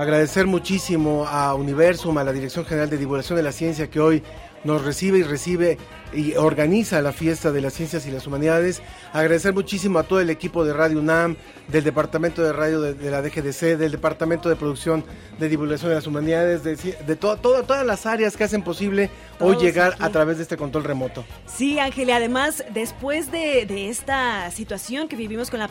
Agradecer muchísimo a Universum, a la Dirección General de Divulgación de la Ciencia que hoy nos recibe y recibe y organiza la fiesta de las ciencias y las humanidades. Agradecer muchísimo a todo el equipo de Radio UNAM, del Departamento de Radio de, la DGDC, del Departamento de Producción de Divulgación de las Humanidades, de, todas las áreas que hacen posible hoy llegar a través de este control remoto. Sí, Ángel, además, después de, esta situación que vivimos con la,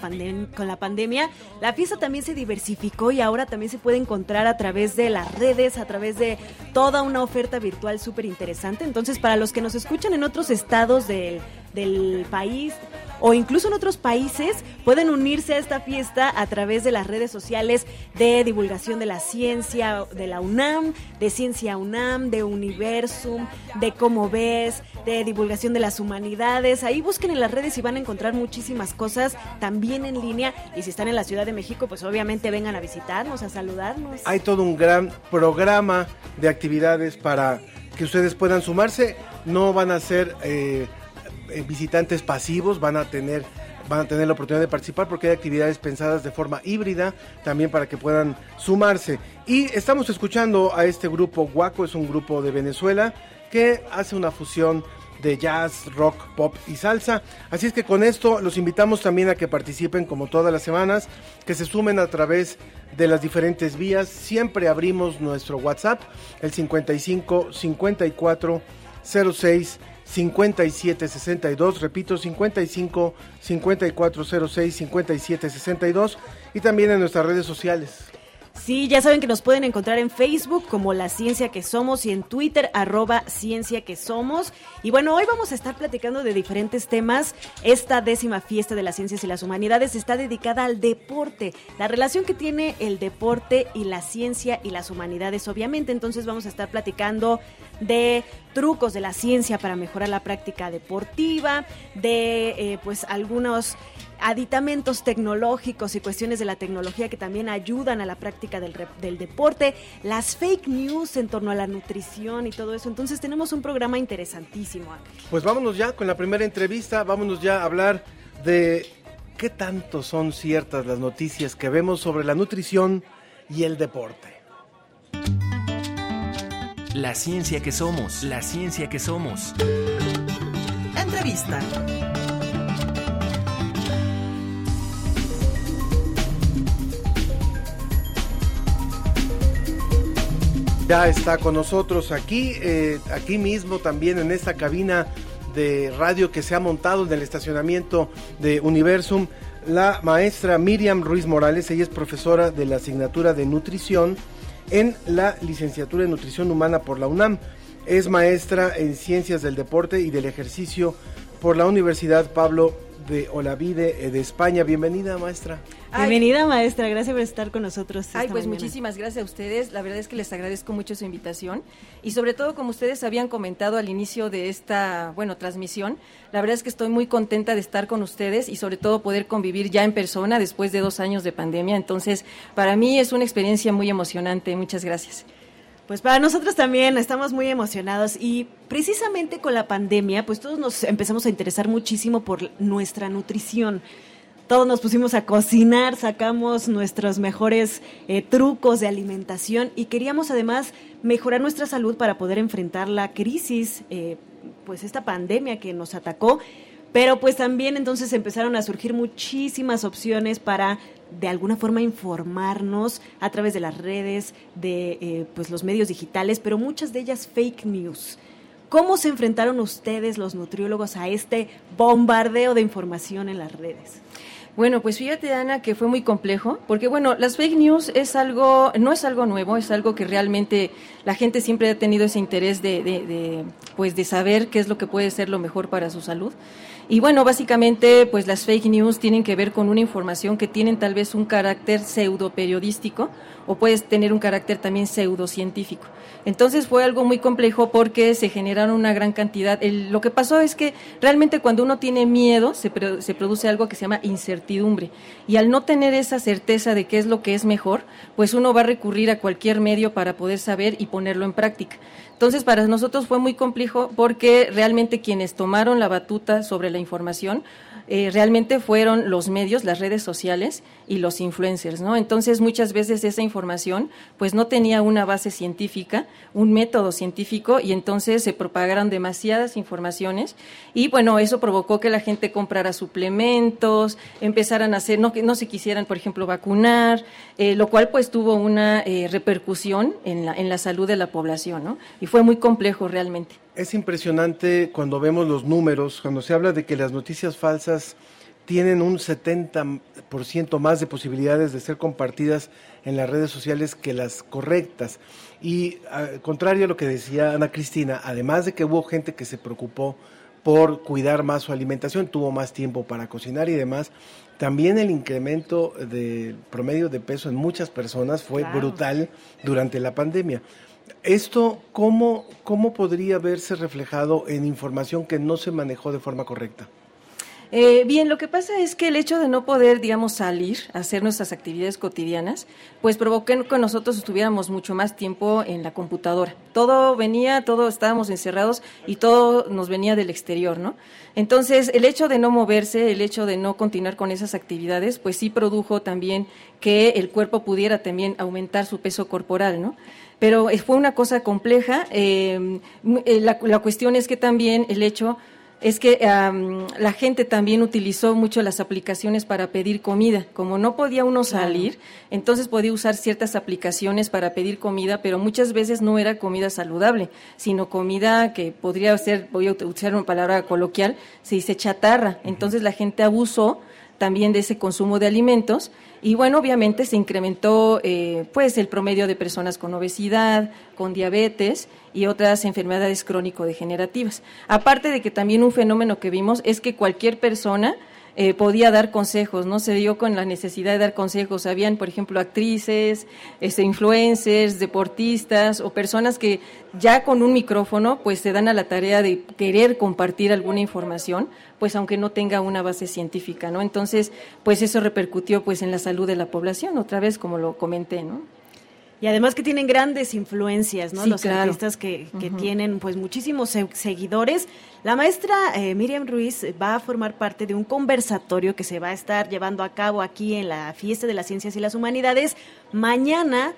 con la pandemia, la fiesta también se diversificó y ahora también se puede encontrar a través de las redes, a través de toda una oferta virtual súper interesante. Entonces, para los que nos escuchan en otros estados del, del país o incluso en otros países pueden unirse a esta fiesta a través de las redes sociales de divulgación de la ciencia de la UNAM, de Ciencia UNAM, de Universum, de Cómo ves, de divulgación de las humanidades. Ahí busquen en las redes y van a encontrar muchísimas cosas también en línea. Y si están en la Ciudad de México, pues obviamente vengan a visitarnos, a saludarnos. Hay todo un gran programa de actividades para que ustedes puedan sumarse. No van a ser eh, eh, visitantes pasivos, van a tener van a tener la oportunidad de participar porque hay actividades pensadas de forma híbrida también para que puedan sumarse. Y estamos escuchando a este grupo Guaco, es un grupo de Venezuela que hace una fusión de jazz, rock, pop y salsa. Así es que con esto los invitamos también a que participen como todas las semanas, que se sumen a través de las diferentes vías. Siempre abrimos nuestro WhatsApp, el 55 54 06 5762, repito, 55 5406 5762 y también en nuestras redes sociales. Sí, ya saben que nos pueden encontrar en Facebook como La Ciencia que Somos y en Twitter arroba Ciencia que Somos. Y bueno, hoy vamos a estar platicando de diferentes temas. Esta décima fiesta de las ciencias y las humanidades está dedicada al deporte, la relación que tiene el deporte y la ciencia y las humanidades, obviamente. Entonces vamos a estar platicando de trucos de la ciencia para mejorar la práctica deportiva, de eh, pues algunos aditamentos tecnológicos y cuestiones de la tecnología que también ayudan a la práctica del, del, deporte, las fake news en torno a la nutrición y todo eso. Entonces tenemos un programa interesantísimo. Pues vámonos ya con la primera entrevista, vámonos ya a hablar de qué tanto son ciertas las noticias que vemos sobre la nutrición y el deporte. La ciencia que somos, la ciencia que somos. Entrevista. Ya está con nosotros aquí, eh, aquí mismo también en esta cabina de radio que se ha montado en el estacionamiento de Universum, la maestra Miriam Ruiz Morales, ella es profesora de la asignatura de nutrición en la licenciatura de nutrición humana por la UNAM. Es maestra en ciencias del deporte y del ejercicio por la Universidad Pablo de Olavide eh, de España. Bienvenida, maestra. Bienvenida, maestra. Gracias por estar con nosotros. Ay, pues muchísimas gracias a ustedes. La verdad es que les agradezco mucho su invitación y sobre todo como ustedes habían comentado al inicio de esta, bueno, transmisión, la verdad es que estoy muy contenta de estar con ustedes y sobre todo poder convivir ya en persona después de dos años de pandemia. Entonces, para mí es una experiencia muy emocionante. Muchas gracias. Pues para nosotros también estamos muy emocionados y precisamente con la pandemia, pues todos nos empezamos a interesar muchísimo por nuestra nutrición. Todos nos pusimos a cocinar, sacamos nuestros mejores eh, trucos de alimentación y queríamos además mejorar nuestra salud para poder enfrentar la crisis, eh, pues esta pandemia que nos atacó. Pero pues también entonces empezaron a surgir muchísimas opciones para de alguna forma informarnos a través de las redes, de eh, pues los medios digitales, pero muchas de ellas fake news. ¿Cómo se enfrentaron ustedes, los nutriólogos, a este bombardeo de información en las redes? Bueno, pues fíjate Ana que fue muy complejo, porque bueno, las fake news es algo, no es algo nuevo, es algo que realmente la gente siempre ha tenido ese interés de, pues de saber qué es lo que puede ser lo mejor para su salud. Y bueno, básicamente, pues las fake news tienen que ver con una información que tienen tal vez un carácter pseudo periodístico o puede tener un carácter también pseudocientífico. Entonces fue algo muy complejo porque se generaron una gran cantidad. lo que pasó es que realmente cuando uno tiene miedo se, se produce algo que se llama incertidumbre. Y al no tener esa certeza de qué es lo que es mejor, pues uno va a recurrir a cualquier medio para poder saber y ponerlo en práctica. Entonces, para nosotros fue muy complejo porque realmente quienes tomaron la batuta sobre la información eh, realmente fueron los medios, las redes sociales, y los influencers, ¿no? Entonces muchas veces esa información pues no tenía una base científica, un método científico y entonces se propagaron demasiadas informaciones y bueno, eso provocó que la gente comprara suplementos, empezaran a hacer, no, no se quisieran, por ejemplo, vacunar, eh, lo cual pues tuvo una eh, repercusión en la, en la salud de la población, ¿no? Y fue muy complejo realmente. Es impresionante cuando vemos los números, cuando se habla de que las noticias falsas tienen un 70% más de posibilidades de ser compartidas en las redes sociales que las correctas. Y al contrario a lo que decía Ana Cristina, además de que hubo gente que se preocupó por cuidar más su alimentación, tuvo más tiempo para cocinar y demás, también el incremento del promedio de peso en muchas personas fue brutal durante la pandemia. ¿Esto cómo, cómo podría verse reflejado en información que no se manejó de forma correcta? Eh, bien, lo que pasa es que el hecho de no poder, digamos, salir a hacer nuestras actividades cotidianas, pues provocó que nosotros estuviéramos mucho más tiempo en la computadora. Todo venía, todo estábamos encerrados y todo nos venía del exterior, ¿no? Entonces, el hecho de no moverse, el hecho de no continuar con esas actividades, pues sí produjo también que el cuerpo pudiera también aumentar su peso corporal, ¿no? Pero fue una cosa compleja. Eh, la, la cuestión es que también el hecho es que la gente también utilizó mucho las aplicaciones para pedir comida. Como no podía uno salir, entonces podía usar ciertas aplicaciones para pedir comida, pero muchas veces no era comida saludable, sino comida que podría ser, voy a usar una palabra coloquial, se dice chatarra. Entonces la gente abusó también de ese consumo de alimentos y bueno, obviamente se incrementó eh, pues el promedio de personas con obesidad, con diabetes y otras enfermedades crónico-degenerativas. Aparte de que también un fenómeno que vimos es que cualquier persona eh, podía dar consejos, ¿no? Se dio con la necesidad de dar consejos. Habían, por ejemplo, actrices, este, influencers, deportistas o personas que ya con un micrófono pues se dan a la tarea de querer compartir alguna información, pues aunque no tenga una base científica, ¿no? Entonces, pues eso repercutió pues en la salud de la población, otra vez como lo comenté, ¿no? Y además que tienen grandes influencias, ¿no? Los artistas que, que tienen pues muchísimos seguidores. La maestra eh, Miriam Ruiz va a formar parte de un conversatorio que se va a estar llevando a cabo aquí en la Fiesta de las Ciencias y las Humanidades mañana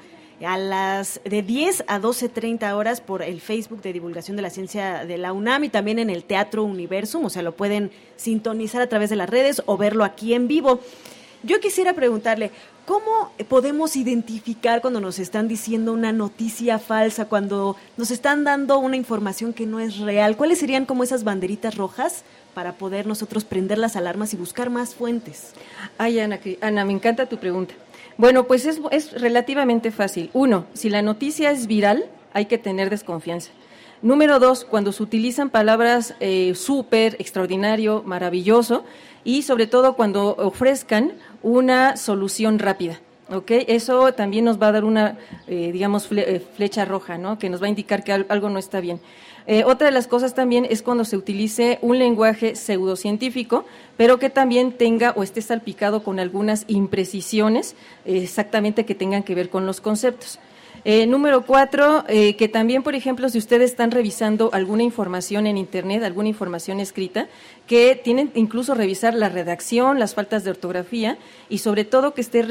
a las de 10 a 12.30 horas por el Facebook de divulgación de la ciencia de la UNAM y también en el Teatro Universum, o sea, lo pueden sintonizar a través de las redes o verlo aquí en vivo. Yo quisiera preguntarle, ¿cómo podemos identificar cuando nos están diciendo una noticia falsa, cuando nos están dando una información que no es real? ¿Cuáles serían como esas banderitas rojas para poder nosotros prender las alarmas y buscar más fuentes? Ay, Ana, Ana me encanta tu pregunta. Bueno, pues es, es relativamente fácil. Uno, si la noticia es viral, hay que tener desconfianza. Número dos, cuando se utilizan palabras eh, súper, extraordinario, maravilloso, y sobre todo cuando ofrezcan una solución rápida. ¿ok? Eso también nos va a dar una, eh, digamos, eh, flecha roja, ¿no? Que nos va a indicar que algo no está bien. Eh, otra de las cosas también es cuando se utilice un lenguaje pseudocientífico, pero que también tenga o esté salpicado con algunas imprecisiones exactamente que tengan que ver con los conceptos. Eh, número cuatro, eh, que también, por ejemplo, si ustedes están revisando alguna información en Internet, alguna información escrita, que tienen incluso revisar la redacción, las faltas de ortografía y sobre todo que esté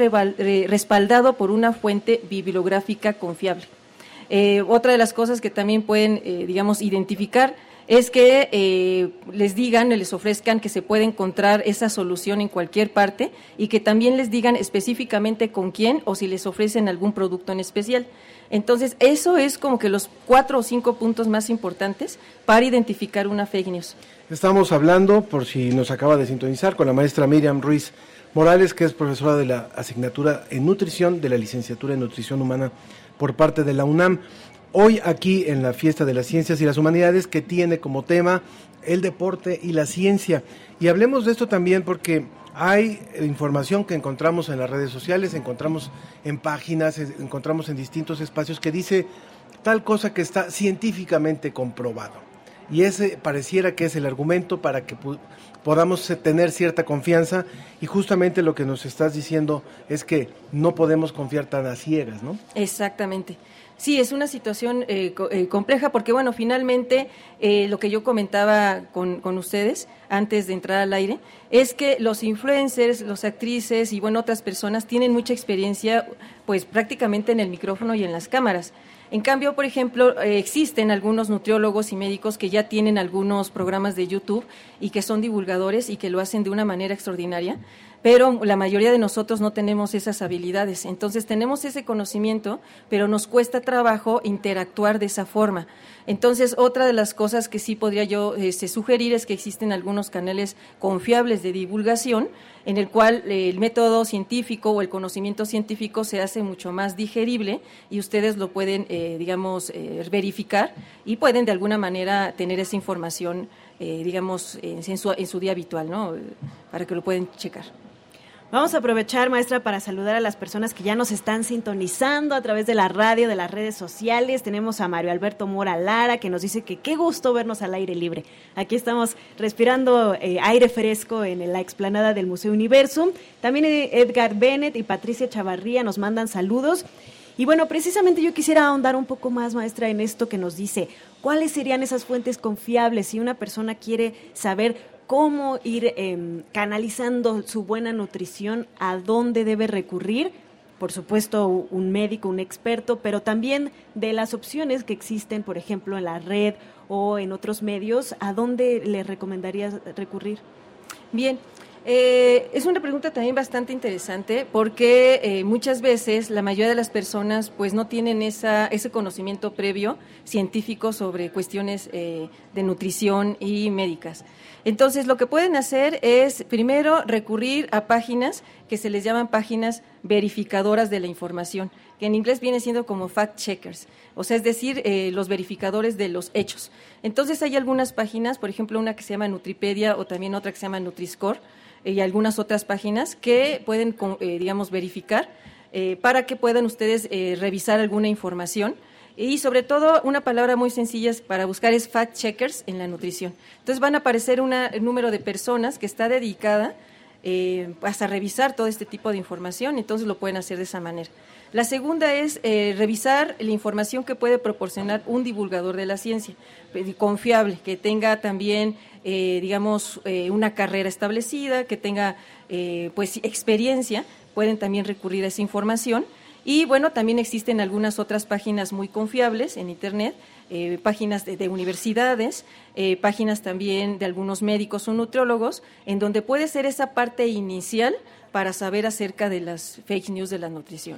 respaldado por una fuente bibliográfica confiable. Eh, otra de las cosas que también pueden, digamos, identificar es que eh, les digan, les ofrezcan que se puede encontrar esa solución en cualquier parte y que también les digan específicamente con quién o si les ofrecen algún producto en especial. Entonces, eso es como que los cuatro o cinco puntos más importantes para identificar una fake news. Estamos hablando, por si nos acaba de sintonizar, con la maestra Miriam Ruiz Morales, que es profesora de la asignatura en nutrición de la licenciatura en nutrición humana por parte de la UNAM hoy aquí en la Fiesta de las Ciencias y las Humanidades que tiene como tema el deporte y la ciencia. Y hablemos de esto también porque hay información que encontramos en las redes sociales, encontramos en páginas, encontramos en distintos espacios que dice tal cosa que está científicamente comprobado. y ese pareciera que es el argumento para que podamos tener cierta confianza y justamente lo que nos estás diciendo es que no podemos confiar tan a ciegas, ¿no? Exactamente. Sí, es una situación eh, eh, compleja porque, bueno, finalmente eh, lo que yo comentaba con, con, ustedes antes de entrar al aire es que los influencers, los actrices y, bueno, otras personas tienen mucha experiencia, pues prácticamente en el micrófono y en las cámaras. En cambio, por ejemplo, existen algunos nutriólogos y médicos que ya tienen algunos programas de YouTube y que son divulgadores y que lo hacen de una manera extraordinaria pero la mayoría de nosotros no tenemos esas habilidades. Entonces tenemos ese conocimiento, pero nos cuesta trabajo interactuar de esa forma. Entonces, otra de las cosas que sí podría yo este, sugerir es que existen algunos canales confiables de divulgación en el cual eh, el método científico o el conocimiento científico se hace mucho más digerible y ustedes lo pueden, eh, digamos, eh, verificar y pueden de alguna manera tener esa información, digamos, en su, en su día habitual, ¿no? Para que lo pueden checar. Vamos a aprovechar, maestra, para saludar a las personas que ya nos están sintonizando a través de la radio, de las redes sociales. Tenemos a Mario Alberto Mora Lara, que nos dice que qué gusto vernos al aire libre. Aquí estamos respirando eh, aire fresco en la explanada del Museo Universum. También eh, Edgar Bennett y Patricia Chavarría nos mandan saludos. Y bueno, precisamente yo quisiera ahondar un poco más, maestra, en esto que nos dice. ¿Cuáles serían esas fuentes confiables si una persona quiere saber cómo ir em, canalizando su buena nutrición, a dónde debe recurrir, por supuesto un médico, un experto, pero también de las opciones que existen, por ejemplo, en la red o en otros medios, ¿a dónde le recomendaría recurrir? Bien, eh, es una pregunta también bastante interesante porque eh, muchas veces la mayoría de las personas pues no tienen esa, ese conocimiento previo científico sobre cuestiones eh, de nutrición y médicas. Entonces, lo que pueden hacer es, primero, recurrir a páginas que se les llaman páginas verificadoras de la información, que en inglés viene siendo como fact checkers, o sea, es decir, eh, los verificadores de los hechos. Entonces, hay algunas páginas, por ejemplo, una que se llama Nutripedia o también otra que se llama Nutriscore eh, y algunas otras páginas que pueden, eh, digamos, verificar para que puedan ustedes revisar alguna información y sobre todo, una palabra muy sencilla para buscar es fact checkers en la nutrición. Entonces van a aparecer un número de personas que está dedicada eh, hasta revisar todo este tipo de información, entonces lo pueden hacer de esa manera. La segunda es eh, revisar la información que puede proporcionar un divulgador de la ciencia, eh, confiable, que tenga también, eh, digamos, una carrera establecida, que tenga, pues, experiencia, pueden también recurrir a esa información y bueno, también existen algunas otras páginas muy confiables en Internet, eh, páginas de, universidades, eh, páginas también de algunos médicos o nutriólogos, en donde puede ser esa parte inicial para saber acerca de las fake news de la nutrición.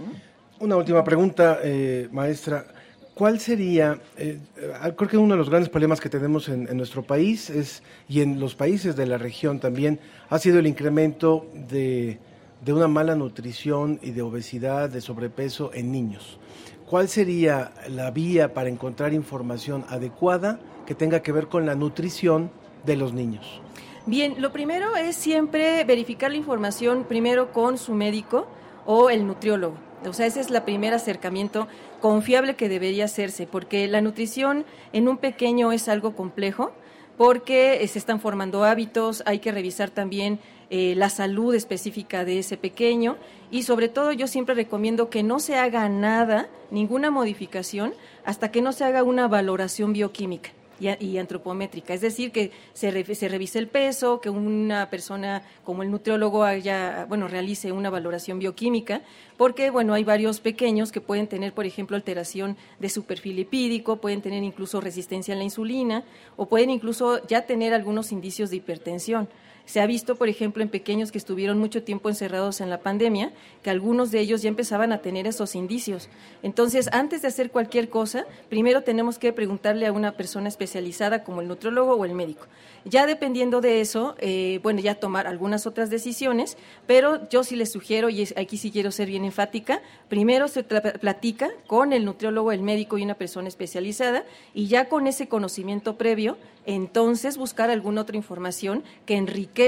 Una última pregunta, eh, maestra. ¿Cuál sería, creo que uno de los grandes problemas que tenemos en, en, nuestro país es, y en los países de la región también, ha sido el incremento de de una mala nutrición y de obesidad, de sobrepeso en niños. ¿Cuál sería la vía para encontrar información adecuada que tenga que ver con la nutrición de los niños? Bien, lo primero es siempre verificar la información primero con su médico o el nutriólogo. O sea, ese es el primer acercamiento confiable que debería hacerse, porque la nutrición en un pequeño es algo complejo, porque se están formando hábitos, hay que revisar también eh, la salud específica de ese pequeño y sobre todo yo siempre recomiendo que no se haga nada, ninguna modificación, hasta que no se haga una valoración bioquímica y, antropométrica. Es decir, que se, se, revise el peso, que una persona como el nutriólogo haya, bueno, realice una valoración bioquímica, porque, bueno, hay varios pequeños que pueden tener, por ejemplo, alteración de su perfil lipídico, pueden tener incluso resistencia a la insulina o pueden incluso ya tener algunos indicios de hipertensión. Se ha visto, por ejemplo, en pequeños que estuvieron mucho tiempo encerrados en la pandemia, que algunos de ellos ya empezaban a tener esos indicios. Entonces, antes de hacer cualquier cosa, primero tenemos que preguntarle a una persona especializada como el nutrólogo o el médico. Ya dependiendo de eso, eh, bueno, ya tomar algunas otras decisiones, pero yo sí les sugiero, y aquí sí quiero ser bien enfática, primero se platica con el nutriólogo, el médico y una persona especializada, y ya con ese conocimiento previo, entonces buscar alguna otra información que enriquezca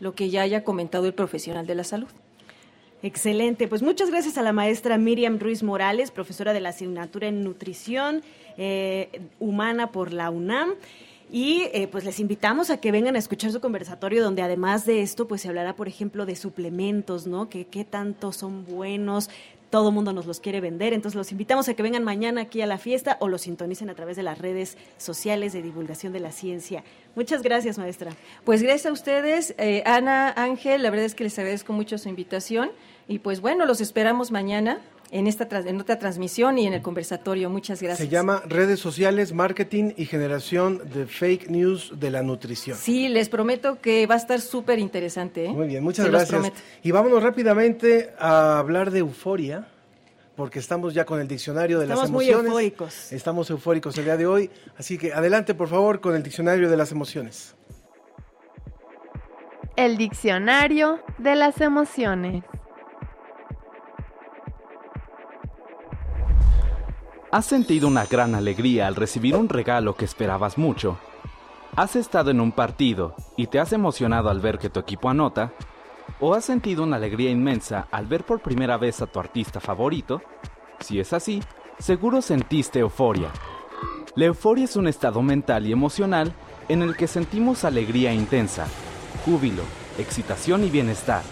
lo que ya haya comentado el profesional de la salud. Excelente, pues muchas gracias a la maestra Miriam Ruiz Morales, profesora de la asignatura en nutrición eh, humana por la UNAM. Y eh, pues les invitamos a que vengan a escuchar su conversatorio donde además de esto pues se hablará por ejemplo de suplementos, ¿no? Que qué tanto son buenos, todo mundo nos los quiere vender, entonces los invitamos a que vengan mañana aquí a la fiesta o los sintonicen a través de las redes sociales de divulgación de la ciencia. Muchas gracias, maestra. Pues gracias a ustedes, eh, Ana, Ángel, la verdad es que les agradezco mucho su invitación y pues bueno, los esperamos mañana en esta en otra transmisión y en el conversatorio. Muchas gracias. Se llama Redes Sociales, Marketing y Generación de Fake News de la Nutrición. Sí, les prometo que va a estar súper interesante. ¿eh? Muy bien, muchas gracias. Y vámonos rápidamente a hablar de euforia. Porque estamos ya con el diccionario de las emociones. Estamos muy eufóricos. Estamos eufóricos el día de hoy. Así que adelante, por favor, con el diccionario de las emociones. El diccionario de las emociones. ¿Has sentido una gran alegría al recibir un regalo que esperabas mucho? ¿Has estado en un partido y te has emocionado al ver que tu equipo anota? ¿O has sentido una alegría inmensa al ver por primera vez a tu artista favorito? Si es así, seguro sentiste euforia. La euforia es un estado mental y emocional en el que sentimos alegría intensa, júbilo, excitación y bienestar.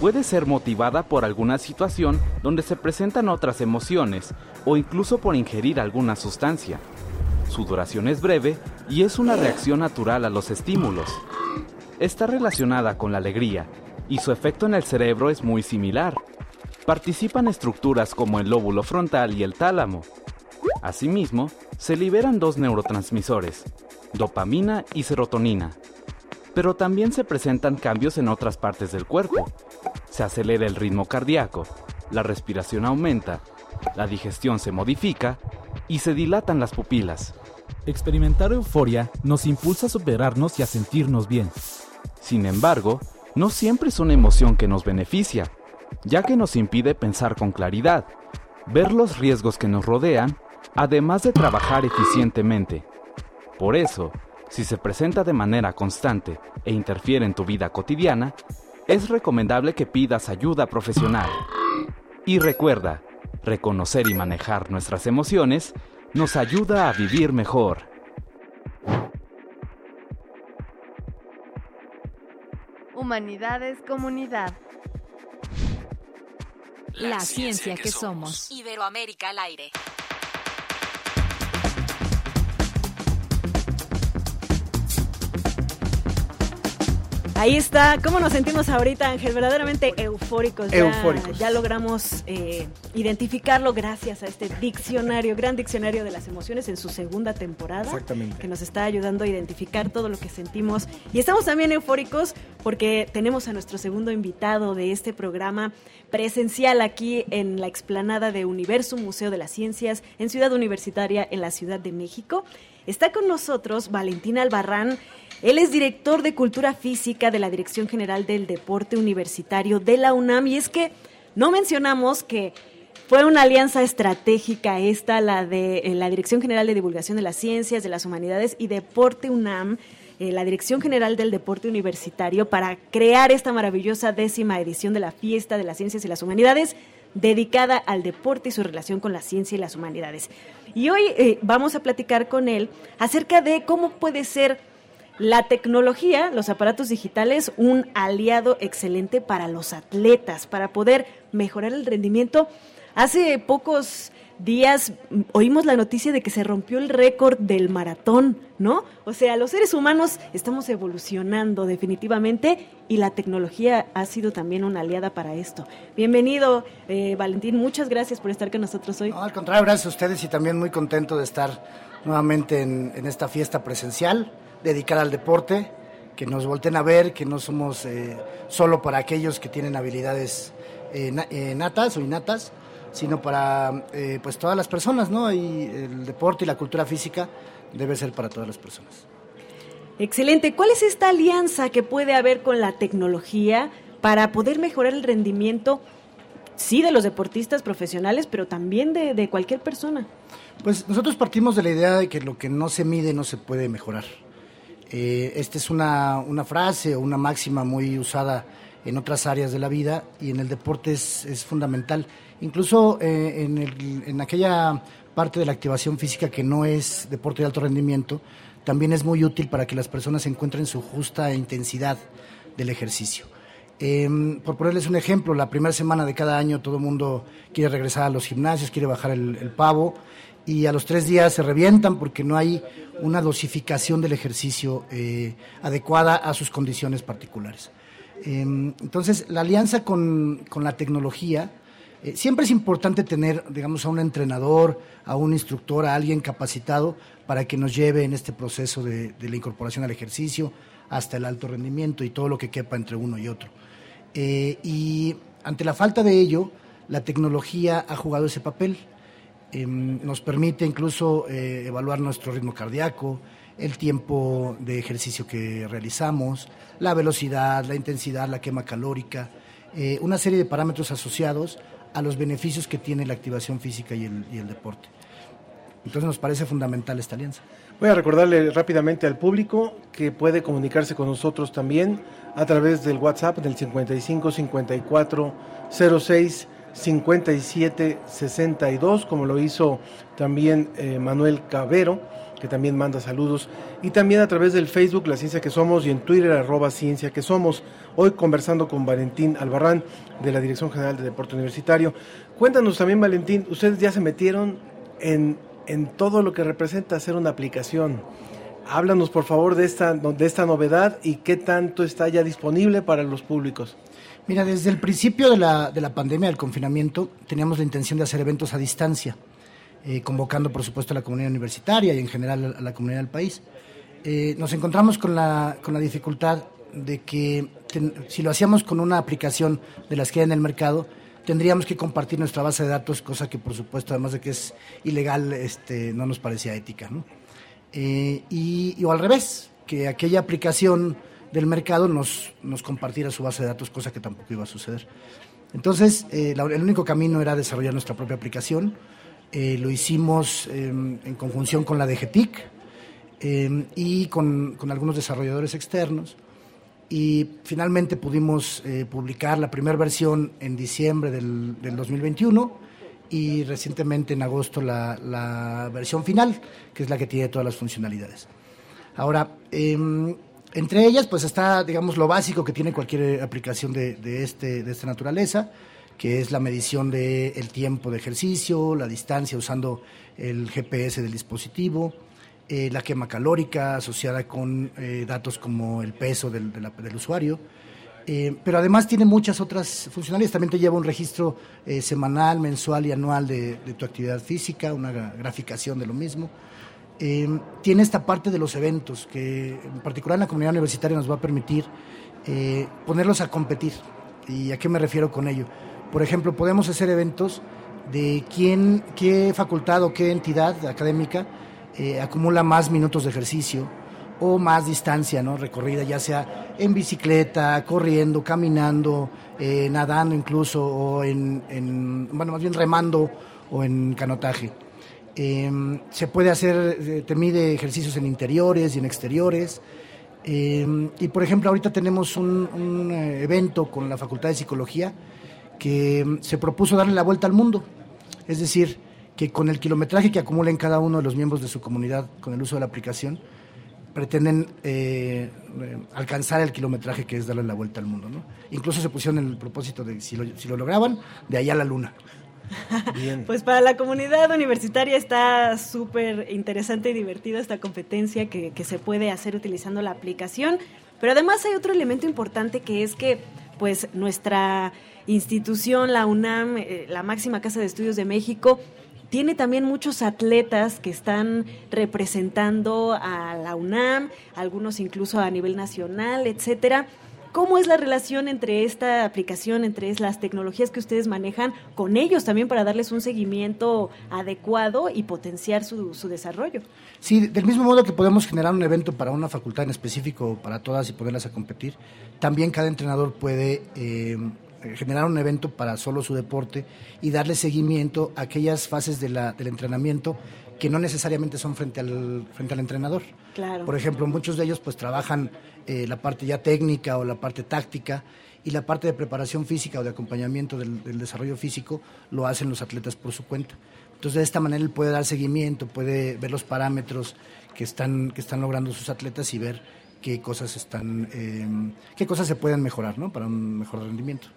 Puede ser motivada por alguna situación donde se presentan otras emociones o incluso por ingerir alguna sustancia. Su duración es breve y es una reacción natural a los estímulos. Está relacionada con la alegría y su efecto en el cerebro es muy similar. Participan estructuras como el lóbulo frontal y el tálamo. Asimismo, se liberan dos neurotransmisores, dopamina y serotonina. Pero también se presentan cambios en otras partes del cuerpo. Se acelera el ritmo cardíaco, la respiración aumenta la digestión se modifica y se dilatan las pupilas. Experimentar euforia nos impulsa a superarnos y a sentirnos bien. Sin embargo, no siempre es una emoción que nos beneficia, ya que nos impide pensar con claridad, ver los riesgos que nos rodean, además de trabajar eficientemente. Por eso, si se presenta de manera constante e interfiere en tu vida cotidiana, es recomendable que pidas ayuda profesional. Y recuerda, Reconocer y manejar nuestras emociones nos ayuda a vivir mejor. Humanidades Comunidad. La, ciencia, que, somos. Iberoamérica al aire. Ahí está, ¿cómo nos sentimos ahorita, Ángel? Verdaderamente eufóricos. Ya, eufóricos. Ya logramos eh, identificarlo gracias a este diccionario, gran diccionario de las emociones en su segunda temporada. Exactamente. Que nos está ayudando a identificar todo lo que sentimos. Y estamos también eufóricos porque tenemos a nuestro segundo invitado de este programa presencial aquí en la explanada de Universo Museo de las Ciencias en Ciudad Universitaria en la Ciudad de México. Está con nosotros Valentín Albarrán. Él es director de Cultura Física de la Dirección General del Deporte Universitario de la UNAM y es que no mencionamos que fue una alianza estratégica esta, la de eh, la Dirección General de Divulgación de las Ciencias, de las Humanidades y Deporte UNAM, eh, la Dirección General del Deporte Universitario, para crear esta maravillosa décima edición de la Fiesta de las Ciencias y las Humanidades dedicada al deporte y su relación con la ciencia y las humanidades. Y hoy eh, vamos a platicar con él acerca de cómo puede ser la tecnología, los aparatos digitales, un aliado excelente para los atletas, para poder mejorar el rendimiento. Hace pocos días oímos la noticia de que se rompió el récord del maratón, ¿no? O sea, los seres humanos estamos evolucionando definitivamente y la tecnología ha sido también una aliada para esto. Bienvenido, eh, Valentín, muchas gracias por estar con nosotros hoy. al contrario, gracias a ustedes y también muy contento de estar nuevamente en, en esta fiesta presencial dedicar al deporte, que nos volten a ver, que no somos eh, solo para aquellos que tienen habilidades eh, eh, natas o innatas, sino para pues todas las personas, ¿no? Y el deporte y la cultura física debe ser para todas las personas. Excelente. ¿Cuál es esta alianza que puede haber con la tecnología para poder mejorar el rendimiento, sí, de los deportistas profesionales, pero también de, de cualquier persona? Pues nosotros partimos de la idea de que lo que no se mide no se puede mejorar. Eh, esta es una, una, frase o una máxima muy usada en otras áreas de la vida y en el deporte es, es fundamental. Incluso eh, en, en, aquella parte de la activación física que no es deporte de alto rendimiento, también es muy útil para que las personas encuentren su justa intensidad del ejercicio. Em, por ponerles un ejemplo, la primera semana de cada año todo el mundo quiere regresar a los gimnasios, quiere bajar el pavo y a los tres días se revientan porque no hay una dosificación del ejercicio eh, adecuada a sus condiciones particulares. Em, entonces, la alianza con, con la tecnología, eh, siempre es importante tener, digamos, a un entrenador, a un instructor, a alguien capacitado para que nos lleve en este proceso de, de la incorporación al ejercicio hasta el alto rendimiento y todo lo que quepa entre uno y otro. Eh, y ante la falta de ello, la tecnología ha jugado ese papel. Em, nos permite incluso eh, evaluar nuestro ritmo cardíaco, el tiempo de ejercicio que realizamos, la velocidad, la intensidad, la quema calórica, eh, una serie de parámetros asociados a los beneficios que tiene la activación física y el, y el deporte. Entonces nos parece fundamental esta alianza. Voy a recordarle rápidamente al público que puede comunicarse con nosotros también a través del WhatsApp del 55 54 06 57 62, como lo hizo también eh, Manuel Cabero, que también manda saludos, y también a través del Facebook La Ciencia que Somos y en Twitter arroba Ciencia que Somos. Hoy conversando con Valentín Albarrán de la Dirección General de Deporte Universitario. Cuéntanos también, Valentín, ustedes ya se metieron en, en todo lo que representa hacer una aplicación. Háblanos por favor de esta, de esta novedad y qué tanto está ya disponible para los públicos. Mira, desde el principio de la, de la pandemia, del confinamiento, teníamos la intención de hacer eventos a distancia, eh, convocando por supuesto a la comunidad universitaria y en general a la comunidad del país. Eh, nos encontramos con la, con la dificultad de que si lo hacíamos con una aplicación de las que hay en el mercado, tendríamos que compartir nuestra base de datos, cosa que por supuesto, además de que es ilegal, este, no nos parecía ética. ¿no? Eh, y, o al revés, que aquella aplicación del mercado nos, nos compartiera su base de datos, cosa que tampoco iba a suceder. Entonces, eh, el único camino era desarrollar nuestra propia aplicación. Eh, lo hicimos eh, en conjunción con la DGTIC y con, algunos desarrolladores externos. Y finalmente pudimos eh, publicar la primera versión en diciembre del, del, 2021 y recientemente en agosto la, versión final, que es la que tiene todas las funcionalidades. Ahora, eh, entre ellas, pues está, digamos, lo básico que tiene cualquier aplicación de, este, de esta naturaleza, que es la medición del de tiempo de ejercicio, la distancia usando el GPS del dispositivo, eh, la quema calórica asociada con eh, datos como el peso del, usuario. Eh, pero además tiene muchas otras funcionalidades. También te lleva un registro semanal, mensual y anual de, de, tu actividad física, una graficación de lo mismo. Eh, tiene esta parte de los eventos que en particular en la comunidad universitaria nos va a permitir eh, ponerlos a competir. ¿Y a qué me refiero con ello? Por ejemplo, podemos hacer eventos de quién, qué facultad o qué entidad académica eh, acumula más minutos de ejercicio o más distancia ¿no? recorrida, ya sea en bicicleta, corriendo, caminando, eh, nadando incluso, o en, en, bueno, más bien remando o en canotaje. Eh, se puede hacer, eh, te mide ejercicios en interiores y en exteriores. Eh, y por ejemplo, ahorita tenemos un, un, evento con la Facultad de Psicología que mm, se propuso darle la vuelta al mundo. Es decir, que con el kilometraje que acumulen cada uno de los miembros de su comunidad con el uso de la aplicación, pretenden eh, alcanzar el kilometraje que es darle la vuelta al mundo. ¿no? Incluso se pusieron el propósito de si lo, si lo lograban, de allá a la luna. Pues para la comunidad universitaria está súper interesante y divertida esta competencia que, que, se puede hacer utilizando la aplicación. Pero además hay otro elemento importante que es que pues nuestra institución, la UNAM, eh, la máxima casa de estudios de México, tiene también muchos atletas que están representando a la UNAM, algunos incluso a nivel nacional, etcétera. ¿Cómo es la relación entre esta aplicación, entre las tecnologías que ustedes manejan con ellos también para darles un seguimiento adecuado y potenciar su, desarrollo? Sí, del mismo modo que podemos generar un evento para una facultad en específico, para todas y ponerlas a competir, también cada entrenador puede eh, generar un evento para solo su deporte y darle seguimiento a aquellas fases del entrenamiento que no necesariamente son frente al, frente al entrenador. Claro. Por ejemplo, muchos de ellos pues trabajan eh, la parte ya técnica o la parte táctica y la parte de preparación física o de acompañamiento del, del, desarrollo físico lo hacen los atletas por su cuenta. Entonces de esta manera él puede dar seguimiento, puede ver los parámetros que están, que están logrando sus atletas y ver qué cosas están, eh, qué cosas se pueden mejorar, ¿no? Para un mejor rendimiento.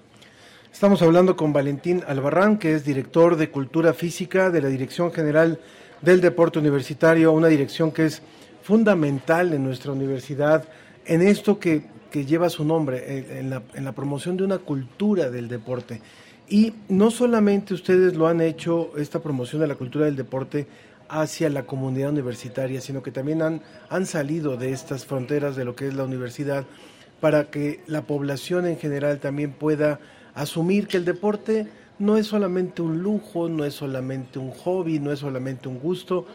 Estamos hablando con Valentín Albarrán, que es director de Cultura Física de la Dirección General del Deporte Universitario, una dirección que es fundamental en nuestra universidad, en esto que, que lleva su nombre, eh, en la, en la promoción de una cultura del deporte. Y no solamente ustedes lo han hecho, esta promoción de la cultura del deporte, hacia la comunidad universitaria, sino que también han, han salido de estas fronteras de lo que es la universidad para que la población en general también pueda asumir que el deporte no es solamente un lujo, no es solamente un hobby, no es solamente un gusto,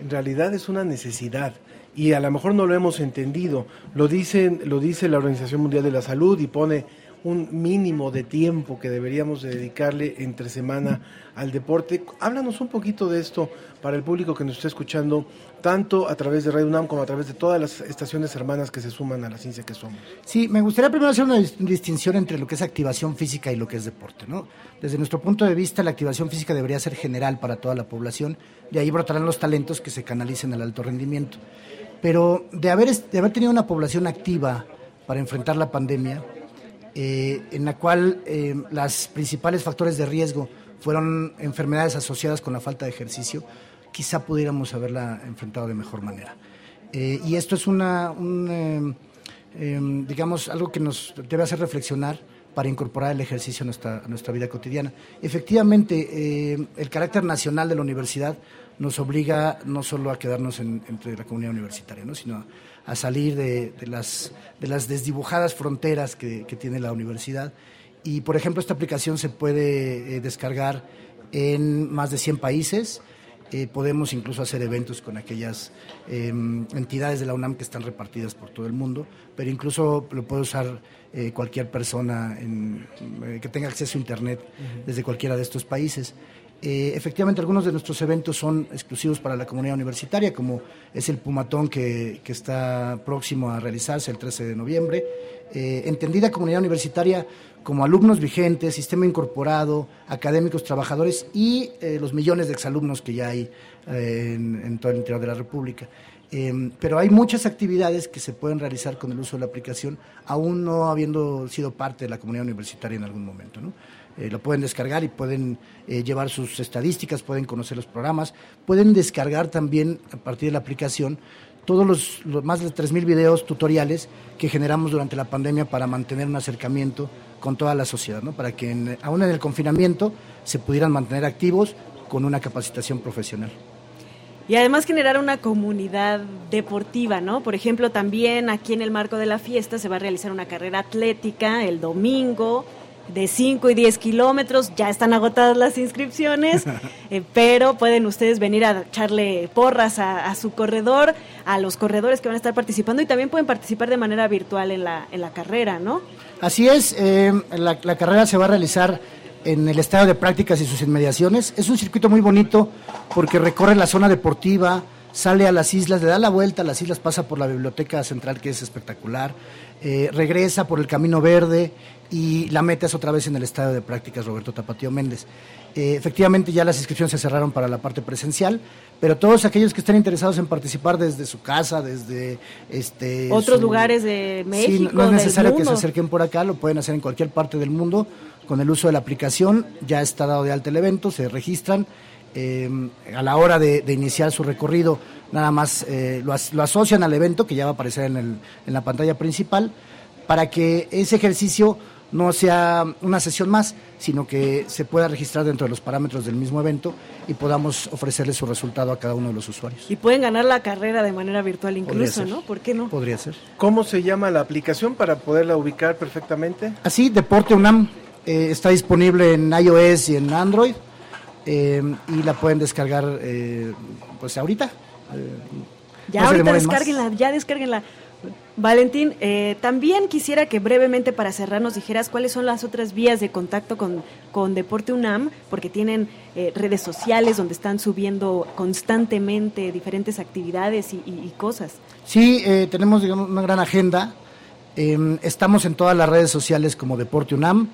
en realidad es una necesidad y a lo mejor no lo hemos entendido. Lo dicen, lo dice la Organización Mundial de la Salud y pone un mínimo de tiempo que deberíamos de dedicarle entre semana al deporte. Háblanos un poquito de esto para el público que nos está escuchando, tanto a través de Radio UNAM como a través de todas las estaciones hermanas que se suman a la ciencia que somos. Sí, me gustaría primero hacer una distinción entre lo que es activación física y lo que es deporte. ¿no? Desde nuestro punto de vista, la activación física debería ser general para toda la población y ahí brotarán los talentos que se canalicen al alto rendimiento. Pero de haber, de haber tenido una población activa para enfrentar la pandemia, eh, en la cual eh, principales factores de riesgo fueron enfermedades asociadas con la falta de ejercicio, quizá pudiéramos haberla enfrentado de mejor manera. Eh, y esto es una, un, digamos, algo que nos debe hacer reflexionar para incorporar el ejercicio a nuestra, nuestra vida cotidiana. Efectivamente, el carácter nacional de la universidad nos obliga no solo a quedarnos entre la comunidad universitaria, ¿no? sino a salir de, las, de las desdibujadas fronteras que, tiene la universidad. Y, por ejemplo, esta aplicación se puede eh, descargar en más de 100 países. Eh, podemos incluso hacer eventos con aquellas em, entidades de la UNAM que están repartidas por todo el mundo, pero incluso lo puede usar eh, cualquier persona que tenga acceso a Internet desde cualquiera de estos países. Eh, efectivamente, algunos de nuestros eventos son exclusivos para la comunidad universitaria, como es el Pumatón que, está próximo a realizarse el 13 de noviembre. Eh, entendida comunidad universitaria como alumnos vigentes, sistema incorporado, académicos, trabajadores y eh, los millones de exalumnos que ya hay en, todo el interior de la República. pero hay muchas actividades que se pueden realizar con el uso de la aplicación, aún no habiendo sido parte de la comunidad universitaria en algún momento. ¿no? Eh, lo pueden descargar y pueden eh, llevar sus estadísticas, pueden conocer los programas, pueden descargar también a partir de la aplicación todos los, más de 3.000 videos tutoriales que generamos durante la pandemia para mantener un acercamiento con toda la sociedad, ¿no? para que aún en el confinamiento se pudieran mantener activos con una capacitación profesional. Y además generar una comunidad deportiva, ¿no? Por ejemplo, también aquí en el marco de la fiesta se va a realizar una carrera atlética el domingo de 5 y 10 kilómetros. Ya están agotadas las inscripciones, eh, pero pueden ustedes venir a echarle porras a, su corredor, a los corredores que van a estar participando y también pueden participar de manera virtual en la, en la carrera, ¿no? Así es, eh, la, la carrera se va a realizar en el estadio de prácticas y sus inmediaciones. Es un circuito muy bonito porque recorre la zona deportiva, sale a las islas, le da la vuelta a las islas, pasa por la biblioteca central que es espectacular, eh, regresa por el Camino Verde y la meta es otra vez en el estadio de prácticas Roberto Tapatío Méndez. Eh, efectivamente ya las inscripciones se cerraron para la parte presencial, pero todos aquellos que estén interesados en participar desde su casa, desde este otros lugares de México, no es necesario que se acerquen por acá, lo pueden hacer en cualquier parte del mundo con el uso de la aplicación. Ya está dado de alta el evento, se registran. Eh, a la hora de, iniciar su recorrido, nada más eh, lo, lo, asocian al evento que ya va a aparecer en, el, en la pantalla principal, para que ese ejercicio no sea una sesión más, sino que se pueda registrar dentro de los parámetros del mismo evento y podamos ofrecerle su resultado a cada uno de los usuarios. Y pueden ganar la carrera de manera virtual incluso, ¿no? ¿Por qué no? Podría ser. ¿Cómo se llama la aplicación para poderla ubicar perfectamente? Así, Deporte UNAM. Eh, está disponible en iOS y en Android eh, y la pueden descargar eh, pues ahorita. ya ahorita descarguenla, ya descarguenla. Valentín, eh, también quisiera que brevemente para cerrar nos dijeras cuáles son las otras vías de contacto con, con Deporte UNAM, porque tienen eh, redes sociales donde están subiendo constantemente diferentes actividades y, cosas. Sí, eh, tenemos digamos, una gran agenda. Em, estamos en todas las redes sociales como Deporte UNAM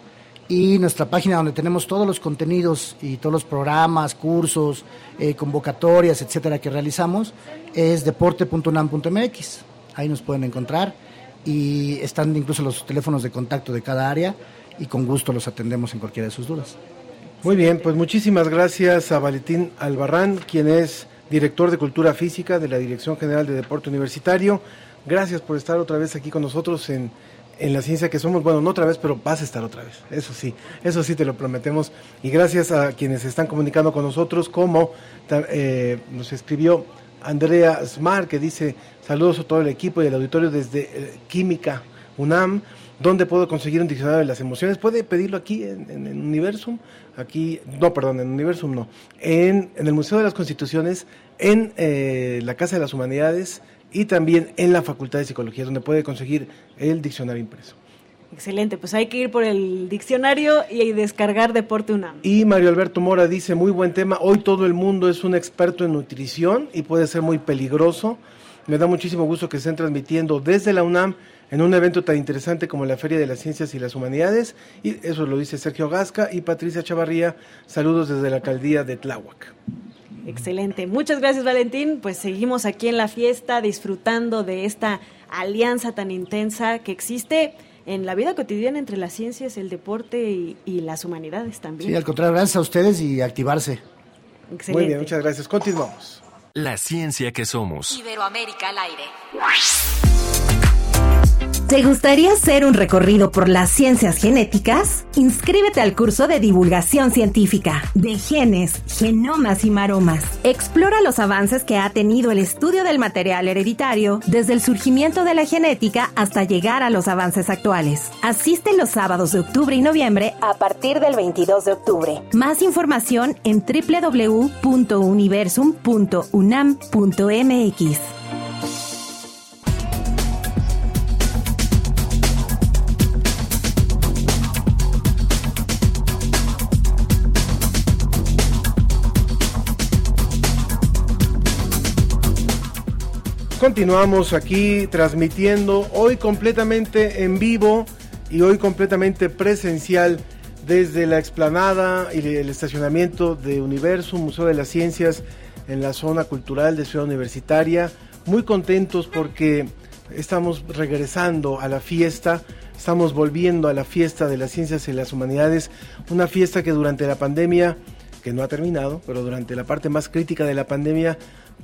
y nuestra página donde tenemos todos los contenidos y todos los programas, cursos, eh, convocatorias, etcétera, que realizamos es deporte.unam.mx. Ahí nos pueden encontrar y están incluso los teléfonos de contacto de cada área y con gusto los atendemos en cualquiera de sus dudas. Muy bien, pues muchísimas gracias a Valentín Albarrán, quien es director de Cultura Física de la Dirección General de Deporte Universitario. Gracias por estar otra vez aquí con nosotros en, en la ciencia que somos. Bueno, no otra vez, pero vas a estar otra vez. Eso sí, eso sí te lo prometemos. Y gracias a quienes están comunicando con nosotros, como eh, nos escribió Andrea Smart, que dice saludos a todo el equipo y el auditorio desde eh, Química UNAM. ¿Dónde puedo conseguir un diccionario de las emociones? Puede pedirlo aquí en, en, Universum, aquí, no, perdón, en Universum no, en, en el Museo de las Constituciones, en eh, la Casa de las Humanidades y también en la Facultad de Psicología, donde puede conseguir el diccionario impreso. Excelente, pues hay que ir por el diccionario y descargar Deporte UNAM. Y Mario Alberto Mora dice, muy buen tema, hoy todo el mundo es un experto en nutrición y puede ser muy peligroso. Me da muchísimo gusto que estén transmitiendo desde la UNAM en un evento tan interesante como la Feria de las Ciencias y las Humanidades. Y eso lo dice Sergio Gasca y Patricia Chavarría. Saludos desde la alcaldía de Tláhuac. Excelente. Muchas gracias, Valentín. Pues seguimos aquí en la fiesta disfrutando de esta alianza tan intensa que existe en la vida cotidiana entre las ciencias, el deporte y, y las humanidades también. Sí, al contrario, gracias a ustedes y activarse. Excelente. Muy bien, muchas gracias. Continuamos. La ciencia que somos. Iberoamérica al aire. ¿Te gustaría hacer un recorrido por las ciencias genéticas? Inscríbete al curso de divulgación científica de genes, genomas y maromas. Explora los avances que ha tenido el estudio del material hereditario desde el surgimiento de la genética hasta llegar a los avances actuales. Asiste los sábados de octubre y noviembre a partir del 22 de octubre. Más información en www.universum.unam.mx. Continuamos aquí transmitiendo hoy completamente en vivo y hoy completamente presencial desde la explanada y el estacionamiento de Universo, Museo de las Ciencias en la zona cultural de Ciudad Universitaria. Muy contentos porque estamos regresando a la fiesta, estamos volviendo a la fiesta de las ciencias y las humanidades, una fiesta que durante la pandemia, que no ha terminado, pero durante la parte más crítica de la pandemia,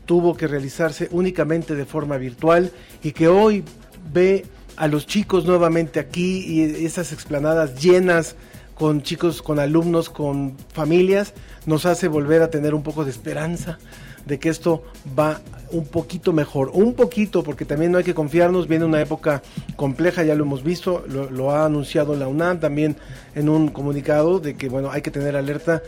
tuvo que realizarse únicamente de forma virtual y que hoy ve a los chicos nuevamente aquí y esas explanadas llenas con chicos, con alumnos, con familias, nos hace volver a tener un poco de esperanza de que esto va un poquito mejor, un poquito, porque también no hay que confiarnos, viene una época compleja, ya lo hemos visto, lo, ha anunciado la UNAM también en un comunicado de que bueno, hay que tener alerta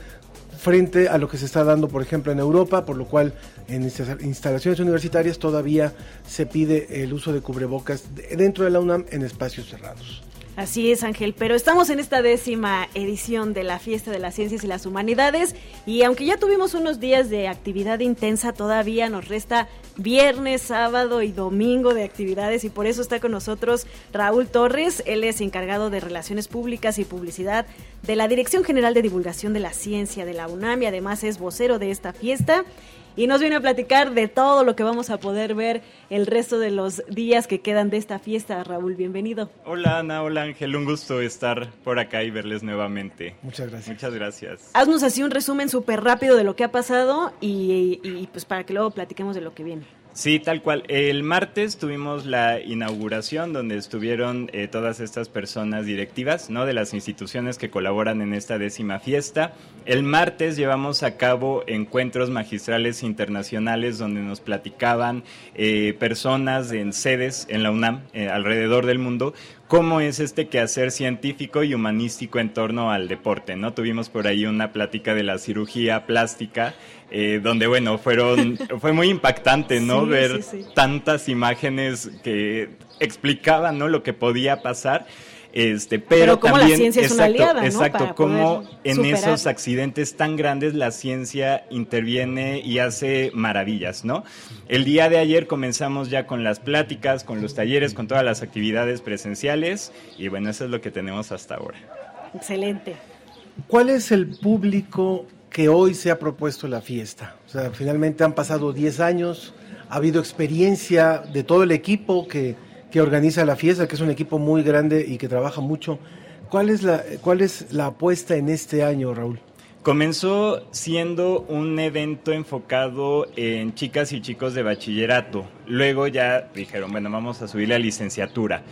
frente a lo que se está dando, por ejemplo, en Europa, por lo cual en instalaciones universitarias todavía se pide el uso de cubrebocas dentro de la UNAM en espacios cerrados. Así es, Ángel, pero estamos en esta décima edición de la Fiesta de las Ciencias y las Humanidades y aunque ya tuvimos unos días de actividad intensa, todavía nos resta viernes, sábado y domingo de actividades y por eso está con nosotros Raúl Torres, él es encargado de Relaciones Públicas y Publicidad de la Dirección General de Divulgación de la Ciencia de la UNAM y además es vocero de esta fiesta y nos viene a platicar de todo lo que vamos a poder ver el resto de los días que quedan de esta fiesta. Raúl, bienvenido. Hola Ana, hola Ángel, un gusto estar por acá y verles nuevamente. Muchas gracias. Muchas gracias. Haznos así un resumen súper rápido de lo que ha pasado y, y pues para que luego platiquemos de lo que viene. Sí, tal cual. El martes tuvimos la inauguración donde estuvieron eh, todas estas personas directivas, ¿no? De las instituciones que colaboran en esta décima fiesta. El martes llevamos a cabo encuentros magistrales internacionales donde nos platicaban eh, personas en sedes en la UNAM eh, alrededor del mundo cómo es este quehacer científico y humanístico en torno al deporte, ¿no? Tuvimos por ahí una plática de la cirugía plástica, eh, donde, bueno, fueron, fue muy impactante, ¿no? Ver tantas imágenes que explicaban, ¿no? Lo que podía pasar. Este, pero, como también, la ciencia es una aliada, exacto, como en esos accidentes tan grandes la ciencia interviene y hace maravillas, ¿no? El día de ayer comenzamos ya con las pláticas, con los talleres, con todas las actividades presenciales y bueno, eso es lo que tenemos hasta ahora. Excelente. ¿Cuál es el público que hoy se ha propuesto la fiesta? O sea, finalmente han pasado 10 años, ha habido experiencia de todo el equipo que, que organiza la fiesta, que es un equipo muy grande y que trabaja mucho. ¿Cuál es la, cuál es la apuesta en este año, Raúl? Comenzó siendo un evento enfocado en chicas y chicos de bachillerato. Luego ya dijeron, bueno, vamos a subir la licenciatura.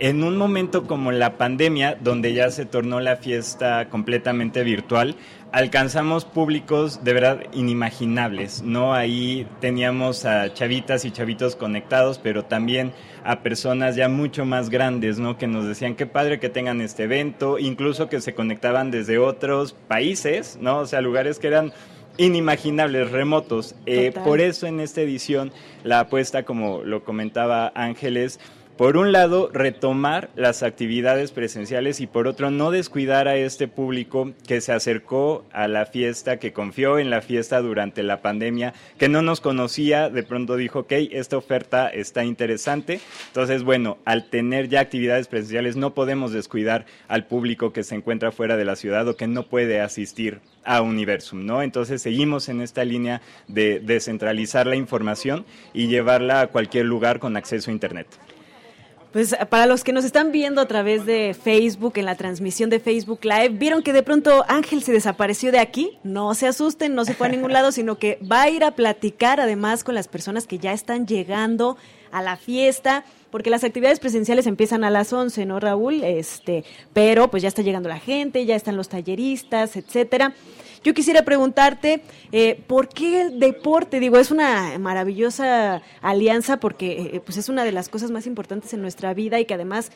En un momento como la pandemia, donde ya se tornó la fiesta completamente virtual, alcanzamos públicos de verdad inimaginables, ¿no? Ahí teníamos a chavitas y chavitos conectados, pero también a personas ya mucho más grandes, ¿no? Que nos decían qué padre que tengan este evento, incluso que se conectaban desde otros países, ¿no? O sea, lugares que eran inimaginables, remotos. Eh, por eso en esta edición la apuesta, como lo comentaba Ángeles, por un lado, retomar las actividades presenciales y por otro, no descuidar a este público que se acercó a la fiesta, que confió en la fiesta durante la pandemia, que no nos conocía, de pronto dijo, ok, esta oferta está interesante. Entonces, bueno, al tener ya actividades presenciales, no podemos descuidar al público que se encuentra fuera de la ciudad o que no puede asistir a Universum, ¿no? Entonces seguimos en esta línea de descentralizar la información y llevarla a cualquier lugar con acceso a Internet. Pues para los que nos están viendo a través de Facebook, en la transmisión de Facebook Live, vieron que de pronto Ángel se desapareció de aquí. No se asusten, no se fue a ningún lado, sino que va a ir a platicar además con las personas que ya están llegando a la fiesta, porque las actividades presenciales empiezan a las 11, ¿no, Raúl? Este, pero pues ya está llegando la gente, ya están los talleristas, etcétera. Yo quisiera preguntarte, eh, ¿por qué el deporte? Digo, es una maravillosa alianza porque eh, pues es una de las cosas más importantes en nuestra vida y que además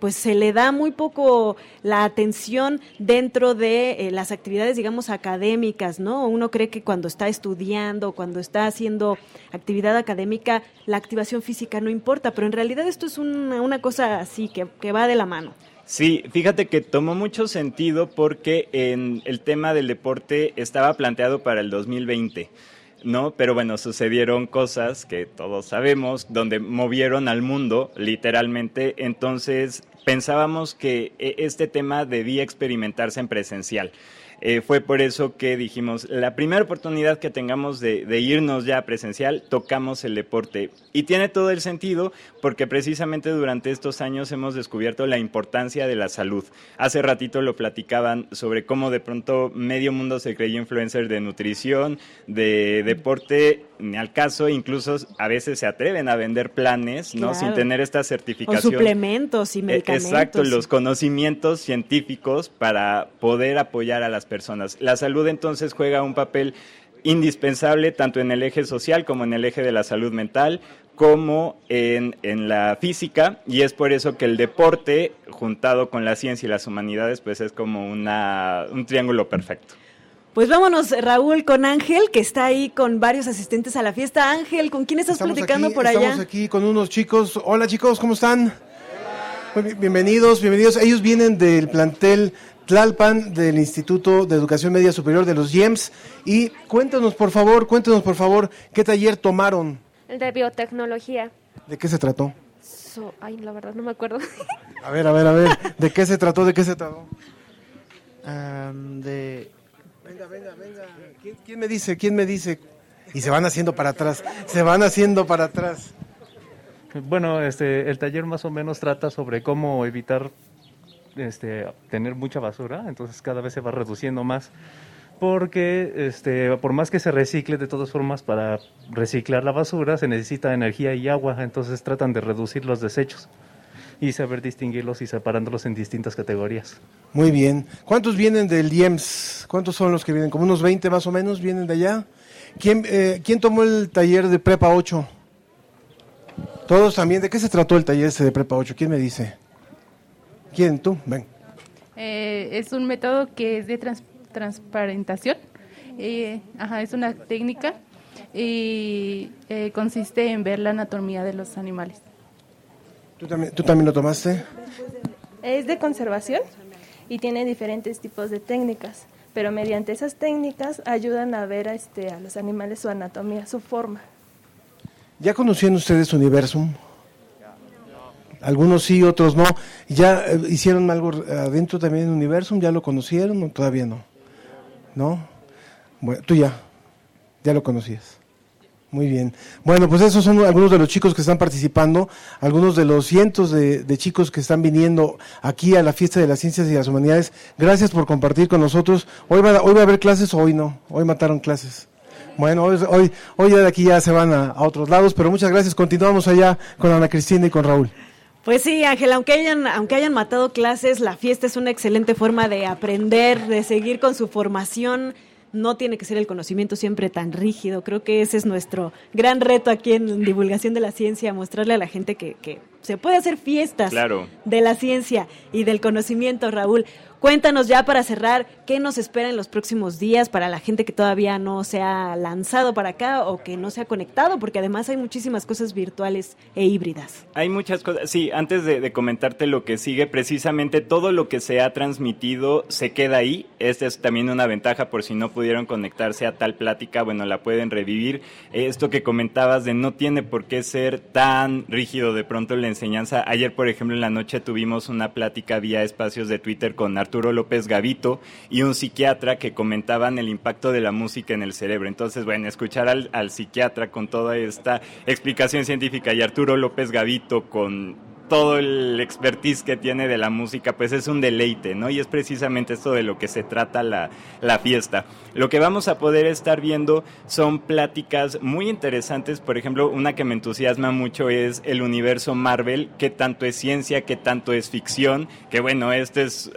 pues se le da muy poco la atención dentro de eh, las actividades, digamos, académicas, ¿no? Uno cree que cuando está estudiando, cuando está haciendo actividad académica, la activación física no importa, pero en realidad esto es una, una cosa así, que, que va de la mano. Sí, fíjate que tomó mucho sentido porque en el tema del deporte estaba planteado para el 2020. ¿no? Pero bueno, sucedieron cosas que todos sabemos, donde movieron al mundo, literalmente. Entonces, pensábamos que e, este tema debía experimentarse en presencial. Eh, fue por eso que dijimos, la primera oportunidad que tengamos de, irnos ya presencial, tocamos el deporte. Y tiene todo el sentido porque precisamente durante estos años hemos descubierto la importancia de la salud. Hace ratito lo platicaban sobre cómo de pronto medio mundo se creyó influencer de nutrición, de deporte, ni al caso, incluso a veces se atreven a vender planes, ¿no? Sin tener esta certificación. O suplementos y e, medicamentos. Exacto, los conocimientos científicos para poder apoyar a las personas. La salud entonces juega un papel indispensable tanto en el eje social como en el eje de la salud mental, como en, en, la física y es por eso que el deporte juntado con la ciencia y las humanidades pues es como una, un triángulo perfecto. Pues vámonos, Raúl, con Ángel, que está ahí con varios asistentes a la fiesta. Ángel, ¿con quién estás platicando por allá? Estamos aquí con unos chicos. Hola chicos, ¿cómo están? Bienvenidos, bienvenidos. Ellos vienen del plantel Tlalpan del Instituto de Educación Media Superior de los IEMS. Y cuéntanos, por favor, cuéntanos, por favor, ¿qué taller tomaron? El de biotecnología. ¿De qué se trató? ay, la verdad no me acuerdo. A ver, a ver, a ver, ¿de qué se trató? ¿De qué se trató? de Venga, venga, venga. ¿Quién, me dice? ¿Quién me dice? Y se van haciendo para atrás. Se van haciendo para atrás. Bueno, este, el taller más o menos trata sobre cómo evitar este, tener mucha basura, entonces cada vez se va reduciendo más, porque este, por más que se recicle, de todas formas, para reciclar la basura se necesita energía y agua, entonces tratan de reducir los desechos y saber distinguirlos y separándolos en distintas categorías. Muy bien. ¿Cuántos vienen del IEMS? ¿Cuántos son los que vienen? ¿Como unos 20 más o menos vienen de allá? ¿Quién, eh, ¿quién tomó el taller de Prepa 8? Todos también. ¿De qué se trató el taller ese de Prepa 8? ¿Quién me dice? ¿Quién? ¿Tú? Ven. Eh, es un método que es de transparentación. Eh, ajá, es una técnica y consiste en ver la anatomía de los animales. ¿Tú también, ¿Tú también lo tomaste? Es de conservación y tiene diferentes tipos de técnicas, pero mediante esas técnicas ayudan a ver a, este, a los animales su anatomía, su forma. ¿Ya conocían ustedes Universum? algunos sí, otros no. ¿Ya eh, hicieron algo adentro también en Universum? ¿Ya lo conocieron o todavía no? ¿No? Bueno, tú ya, ya lo conocías. Muy bien. Bueno, pues esos son algunos de los chicos que están participando, algunos de los cientos de, de, chicos que están viniendo aquí a la fiesta de las ciencias y las humanidades. Gracias por compartir con nosotros. Hoy va, hoy va a haber clases o hoy no. Hoy mataron clases. Bueno, hoy, hoy, hoy ya de aquí ya se van a, a otros lados, pero muchas gracias. Continuamos allá con Ana Cristina y con Raúl. Pues sí, Ángel, aunque hayan, aunque hayan matado clases, la fiesta es una excelente forma de aprender, de seguir con su formación no tiene que ser el conocimiento siempre tan rígido. Creo que ese es nuestro gran reto aquí en Divulgación de la Ciencia, mostrarle a la gente que, que se puede hacer fiestas de la ciencia y del conocimiento, Raúl. Cuéntanos ya para cerrar, ¿qué nos espera en los próximos días para la gente que todavía no se ha lanzado para acá o que no se ha conectado? Porque además hay muchísimas cosas virtuales e híbridas. Hay muchas cosas. Sí, antes de, comentarte lo que sigue, precisamente todo lo que se ha transmitido se queda ahí. Esta es también una ventaja por si no pudieron conectarse a tal plática, bueno, la pueden revivir. Esto que comentabas de no tiene por qué ser tan rígido de pronto la enseñanza. Ayer, por ejemplo, en la noche tuvimos una plática vía espacios de Twitter con Arturo Arturo López Gavito y un psiquiatra que comentaban el impacto de la música en el cerebro. Entonces, bueno, escuchar al, psiquiatra con toda esta explicación científica y Arturo López Gavito con todo el expertise que tiene de la música, pues es un deleite, ¿no? Y es precisamente esto de lo que se trata la, la fiesta. Lo que vamos a poder estar viendo son pláticas muy interesantes, por ejemplo, una que me entusiasma mucho es el universo Marvel, que tanto es ciencia, que tanto es ficción, que bueno, este es,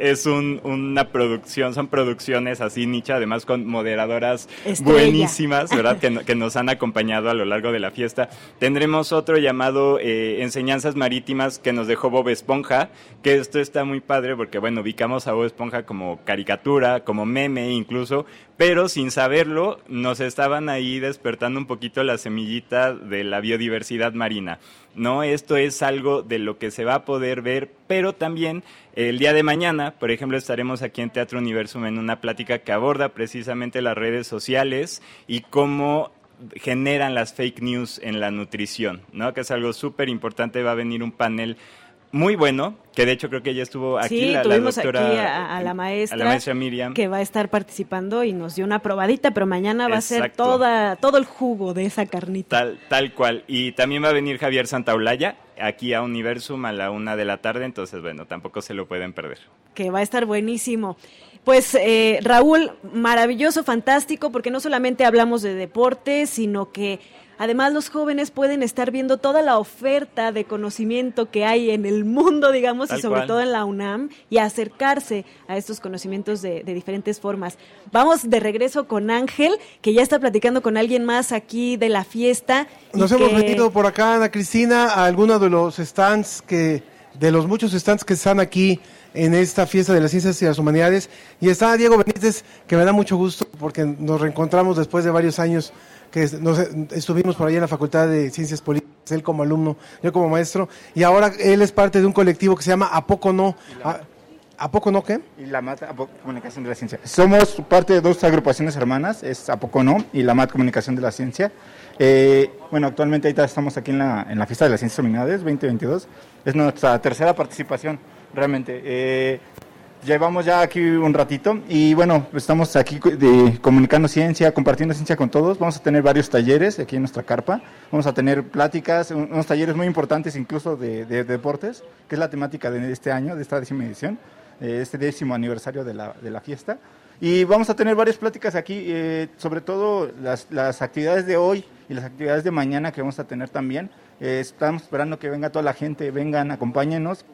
es un, una producción, son producciones así, Nicha, además con moderadoras Estrella. buenísimas, ¿verdad? que, que, nos han acompañado a lo largo de la fiesta. Tendremos otro llamado eh, Enseñanzas marítimas que nos dejó Bob Esponja, que esto está muy padre porque, bueno, ubicamos a Bob Esponja como caricatura, como meme incluso, pero sin saberlo nos estaban ahí despertando un poquito la semillita de la biodiversidad marina. No, esto es algo de lo que se va a poder ver, pero también el día de mañana, por ejemplo, estaremos aquí en Teatro Universum en una plática que aborda precisamente las redes sociales y cómo generan las fake news en la nutrición, ¿no? Que es algo súper importante. Va a venir un panel muy bueno, que de hecho creo que ya estuvo aquí sí, la, doctora aquí a, a, la maestra, a la maestra Miriam que va a estar participando y nos dio una probadita, pero mañana va Exacto. a ser toda todo el jugo de esa carnita. Tal tal cual y también va a venir Javier Santaolalla aquí a Universum a la una de la tarde, entonces bueno tampoco se lo pueden perder. Que va a estar buenísimo. Pues eh, Raúl, maravilloso, fantástico, porque no solamente hablamos de deporte, sino que además los jóvenes pueden estar viendo toda la oferta de conocimiento que hay en el mundo, digamos, Tal y sobre cual. todo en la UNAM, y acercarse a estos conocimientos de, de, diferentes formas. Vamos de regreso con Ángel, que ya está platicando con alguien más aquí de la fiesta. Nos hemos que... venido por acá, Ana Cristina, a alguno de los stands que, de los muchos stands que están aquí en esta fiesta de las ciencias y las humanidades. Y está Diego Benítez, que me da mucho gusto porque nos reencontramos después de varios años que nos, estuvimos por ahí en la Facultad de Ciencias Políticas, él como alumno, yo como maestro, y ahora él es parte de un colectivo que se llama ¿A poco no? ¿A, ¿A poco no qué? Y la MAT Comunicación de la Ciencia. Somos parte de dos agrupaciones hermanas, es ¿A poco no? y la MAT Comunicación de la Ciencia. Eh, bueno, actualmente ahorita estamos aquí en la, en la fiesta de las ciencias humanidades 2022. Es nuestra tercera participación realmente. Eh, llevamos ya aquí un ratito y bueno, estamos aquí de, comunicando ciencia, compartiendo ciencia con todos. Vamos a tener varios talleres aquí en nuestra carpa. Vamos a tener pláticas, unos talleres muy importantes incluso de, de, de deportes, que es la temática de este año, de esta décima edición, eh, este décimo aniversario de la, de la fiesta. Y vamos a tener varias pláticas aquí, eh, sobre todo las, las actividades de hoy y las actividades de mañana que vamos a tener también. Eh, estamos esperando que venga toda la gente, vengan, acompáñenos.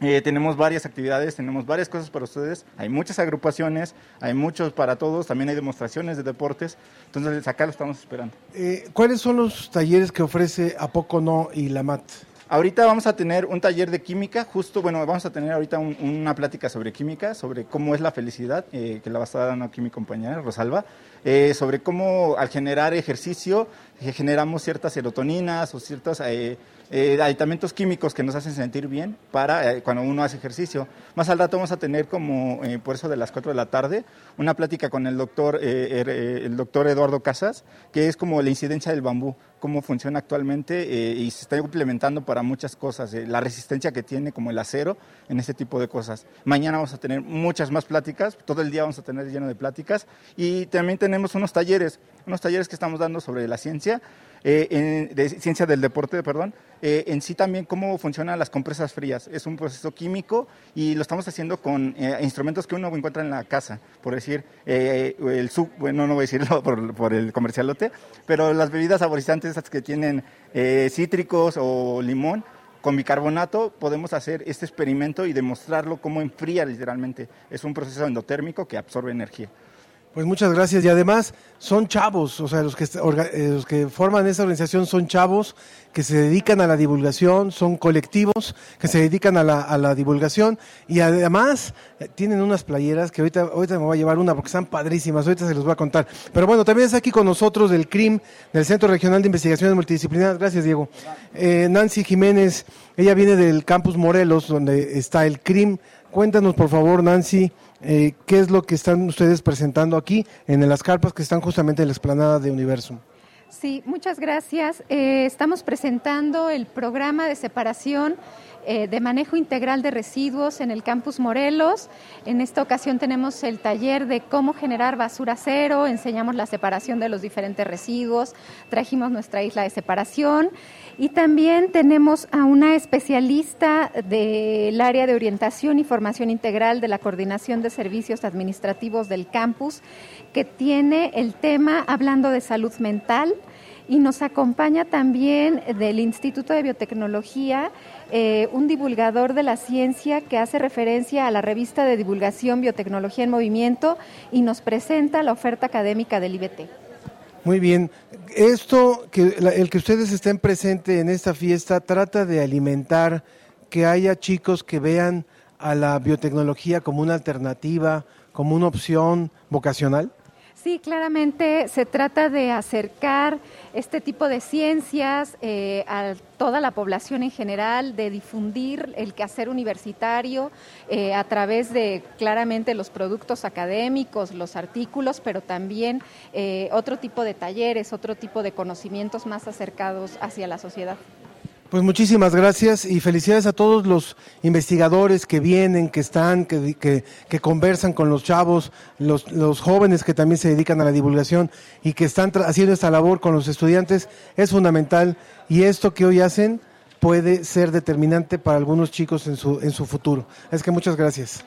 Eh, tenemos varias actividades, tenemos varias cosas para ustedes. Hay muchas agrupaciones, hay muchos para todos, también hay demostraciones de deportes. Entonces, acá lo estamos esperando. Eh, ¿Cuáles son los talleres que ofrece A Poco No y la MAT? Ahorita vamos a tener un taller de química, justo, bueno, vamos a tener ahorita un, una plática sobre química, sobre cómo es la felicidad, eh, que la va a estar dando aquí mi compañera Rosalba. eh, sobre cómo al generar ejercicio eh, generamos ciertas serotoninas o ciertos eh, aditamentos químicos que nos hacen sentir bien para eh, cuando uno hace ejercicio. Más al rato vamos a tener como, eh, por eso de las 4 de la tarde, una plática con el doctor, eh, er- eh, el doctor Eduardo Casas, que es como la incidencia del bambú, cómo funciona actualmente eh, y se está implementando para muchas cosas, eh, la resistencia que tiene como el acero en este tipo de cosas. Mañana vamos a tener muchas más pláticas, todo el día vamos a tener lleno de pláticas y también tenemos unos talleres, unos talleres que estamos dando sobre la ciencia, eh, en- de ciencia del deporte, perdón, eh, en sí también cómo funcionan las compresas frías. Es un proceso químico y lo estamos haciendo con eh, instrumentos que uno encuentra en la casa, por decir, eh, el sub, bueno, no voy a decirlo por, por el comercialote, pero las bebidas saborizantes esas que tienen eh, cítricos o limón, con bicarbonato podemos hacer este experimento y demostrarlo cómo enfría literalmente. Es un proceso endotérmico que absorbe energía. Pues muchas gracias. Y además son chavos, o sea, los que, eh, los que forman esta organización son chavos que se dedican a la divulgación, son colectivos que se dedican a la, a la divulgación y además eh, tienen unas playeras que ahorita, ahorita me voy a llevar una porque están padrísimas, ahorita se los voy a contar. Pero bueno, también está aquí con nosotros del CRIM, del Centro Regional de Investigaciones Multidisciplinarias. Gracias, Diego. Eh, Nancy Jiménez, ella viene del campus Morelos, donde está el CRIM. Cuéntanos, por favor, Nancy, eh, qué es lo que están ustedes presentando aquí en las carpas que están justamente en la explanada de Universum. Sí, muchas gracias. Eh, estamos presentando el programa de separación eh, de manejo integral de residuos en el campus Morelos. En esta ocasión tenemos el taller de cómo generar basura cero, enseñamos la separación de los diferentes residuos, trajimos nuestra isla de separación y también tenemos a una especialista del área de orientación y formación integral de la Coordinación de Servicios Administrativos del campus que tiene el tema hablando de salud mental y nos acompaña también del Instituto de Biotecnología eh, un divulgador de la ciencia que hace referencia a la revista de divulgación Biotecnología en Movimiento y nos presenta la oferta académica del IBT. Muy bien. Esto, que el que ustedes estén presentes en esta fiesta, trata de alimentar que haya chicos que vean a la biotecnología como una alternativa, como una opción vocacional. Sí, claramente se trata de acercar este tipo de ciencias eh, a toda la población en general, de difundir el quehacer universitario eh, a través de claramente los productos académicos, los artículos, pero también eh, otro tipo de talleres, otro tipo de conocimientos más acercados hacia la sociedad. Pues muchísimas gracias y felicidades a todos los investigadores que vienen, que están, que, que, que conversan con los chavos, los, los jóvenes que también se dedican a la divulgación y que están haciendo esta labor con los estudiantes. Es fundamental y esto que hoy hacen puede ser determinante para algunos chicos en su, en su futuro. Es que muchas gracias.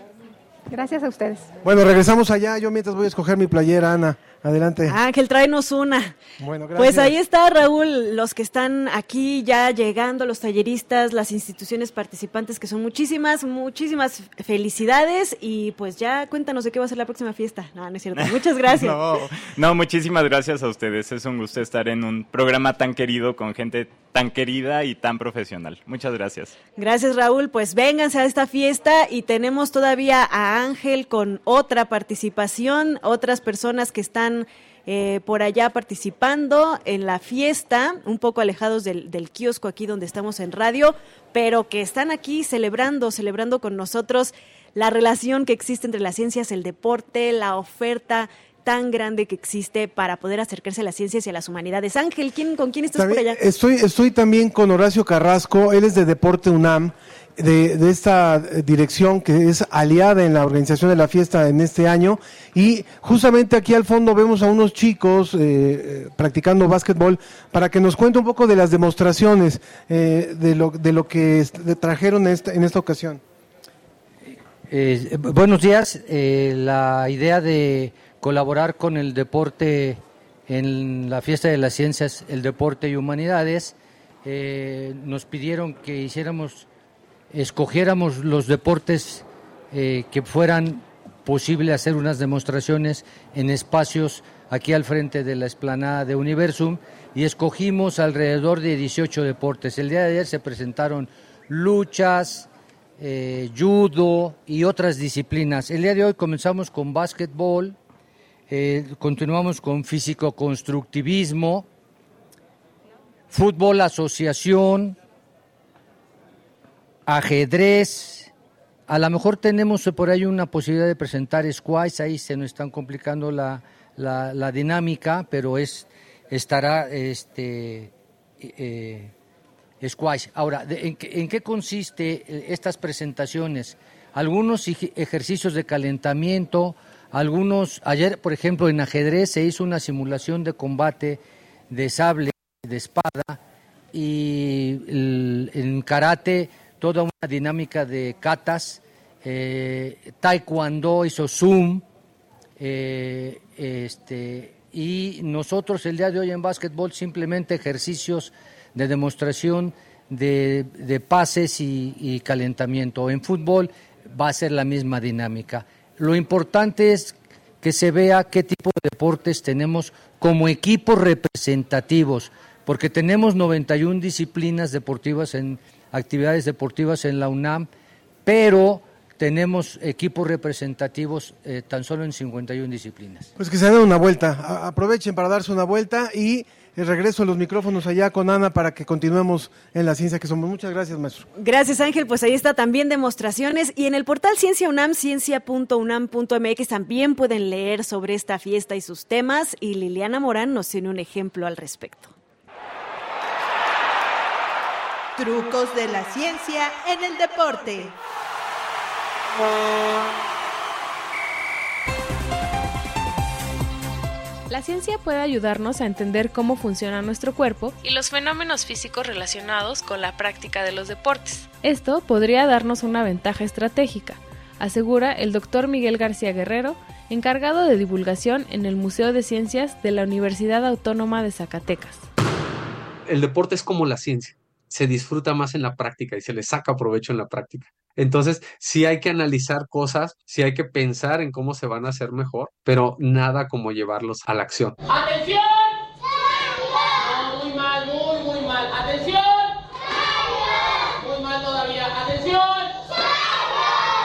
Gracias a ustedes. Bueno, regresamos allá. Yo mientras voy a escoger mi playera, Ana. Adelante. Ángel, tráenos una. Bueno, gracias. Pues ahí está, Raúl, los que están aquí ya llegando, los talleristas, las instituciones participantes, que son muchísimas, muchísimas felicidades. Y pues ya cuéntanos de qué va a ser la próxima fiesta. No, no es cierto. Muchas gracias. No, no, muchísimas gracias a ustedes. Es un gusto estar en un programa tan querido con gente tan querida y tan profesional. Muchas gracias. Gracias, Raúl. Pues vénganse a esta fiesta y tenemos todavía a Ángel con otra participación, otras personas que están eh, por allá participando en la fiesta, un poco alejados del, del kiosco aquí donde estamos en radio, pero que están aquí celebrando, celebrando con nosotros la relación que existe entre las ciencias, el deporte, la oferta tan grande que existe para poder acercarse a las ciencias y a las humanidades. Ángel, ¿quién, ¿con quién estás por allá? Estoy, estoy también con Horacio Carrasco, él es de Deporte UNAM, de, de esta dirección que es aliada en la organización de la fiesta en este año. Y justamente aquí al fondo vemos a unos chicos eh, eh, practicando básquetbol para que nos cuente un poco de las demostraciones eh, de, lo, de lo que trajeron esta- en esta ocasión. Eh, buenos días. Eh, la idea de colaborar con el deporte en la fiesta de las ciencias, el deporte y humanidades, eh, nos pidieron que hiciéramos, escogiéramos los deportes eh, que fueran posible hacer unas demostraciones en espacios aquí al frente de la explanada de Universum y escogimos alrededor de 18 deportes. El día de ayer se presentaron luchas, eh, judo y otras disciplinas. El día de hoy comenzamos con básquetbol, eh, continuamos con físico-constructivismo, fútbol asociación, ajedrez. A lo mejor tenemos por ahí una posibilidad de presentar squash, ahí se nos están complicando la, la, dinámica, pero es estará este eh, squash. Ahora, ¿en, qué- en qué consiste eh, estas presentaciones? Algunos ej- ejercicios de calentamiento, algunos, ayer por ejemplo en ajedrez se hizo una simulación de combate de sable, de espada, y en karate toda una dinámica de katas, eh, taekwondo hizo zoom, eh, este, y nosotros el día de hoy en básquetbol simplemente ejercicios de demostración de, pases y calentamiento. En fútbol va a ser la misma dinámica. Lo importante es que se vea qué tipo de deportes tenemos como equipos representativos, porque tenemos 91 disciplinas deportivas en actividades deportivas en la UNAM, pero tenemos equipos representativos eh, tan solo en 51 disciplinas. Pues que se den una vuelta. Aprovechen para darse una vuelta y eh, regreso a los micrófonos allá con Ana para que continuemos en la ciencia que somos. Muchas gracias, maestro. Gracias Ángel, pues ahí está también demostraciones y en el portal Ciencia UNAM, ciencia.unam.mx también pueden leer sobre esta fiesta y sus temas y Liliana Morán nos tiene un ejemplo al respecto. Trucos de la ciencia en el deporte. La ciencia puede ayudarnos a entender cómo funciona nuestro cuerpo y los fenómenos físicos relacionados con la práctica de los deportes. Esto podría darnos una ventaja estratégica, asegura el doctor Miguel García Guerrero, encargado de divulgación en el Museo de Ciencias de la Universidad Autónoma de Zacatecas. el deporte es como la ciencia, se disfruta más en la práctica y se le saca provecho en la práctica. Entonces, sí hay que analizar cosas, sí hay que pensar en cómo se van a hacer mejor, pero nada como llevarlos a la acción. ¡Atención! Muy mal, muy, muy mal. ¡Atención! Muy mal todavía. ¡Atención!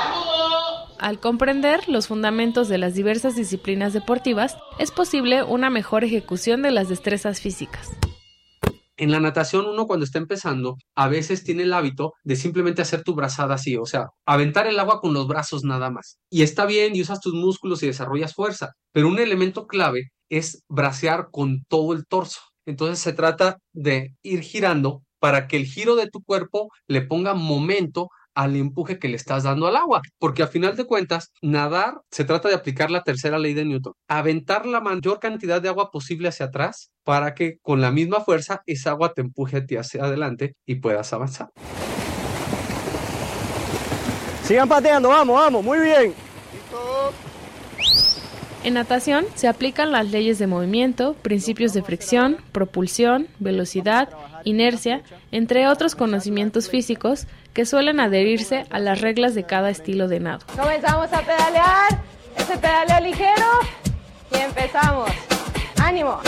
¡Saludo! Al comprender los fundamentos de las diversas disciplinas deportivas, es posible una mejor ejecución de las destrezas físicas. En la natación, uno cuando está empezando, a veces tiene el hábito de simplemente hacer tu brazada así, o sea, aventar el agua con los brazos nada más. Y está bien y usas tus músculos y desarrollas fuerza, pero un elemento clave es bracear con todo el torso. Entonces se trata de ir girando para que el giro de tu cuerpo le ponga momento al empuje que le estás dando al agua, porque a final de cuentas, nadar se trata de aplicar la tercera ley de Newton, aventar la mayor cantidad de agua posible hacia atrás para que con la misma fuerza esa agua te empuje a ti hacia adelante y puedas avanzar. Sigan pateando, vamos, vamos, muy bien. En natación se aplican las leyes de movimiento, principios de fricción, propulsión, velocidad, inercia, entre otros conocimientos físicos que suelen adherirse a las reglas de cada estilo de nado. Comenzamos a pedalear, ese pedaleo ligero y empezamos. ¡Ánimo!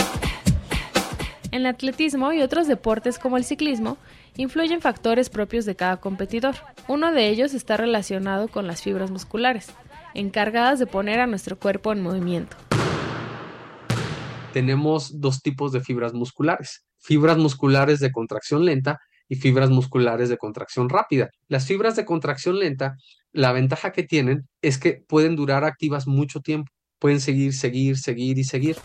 En el atletismo y otros deportes como el ciclismo, influyen factores propios de cada competidor. Uno de ellos está relacionado con las fibras musculares, encargadas de poner a nuestro cuerpo en movimiento. Tenemos dos tipos de fibras musculares, fibras musculares de contracción lenta y fibras musculares de contracción rápida. Las fibras de contracción lenta, la ventaja que tienen es que pueden durar activas mucho tiempo, pueden seguir, seguir, seguir y seguir.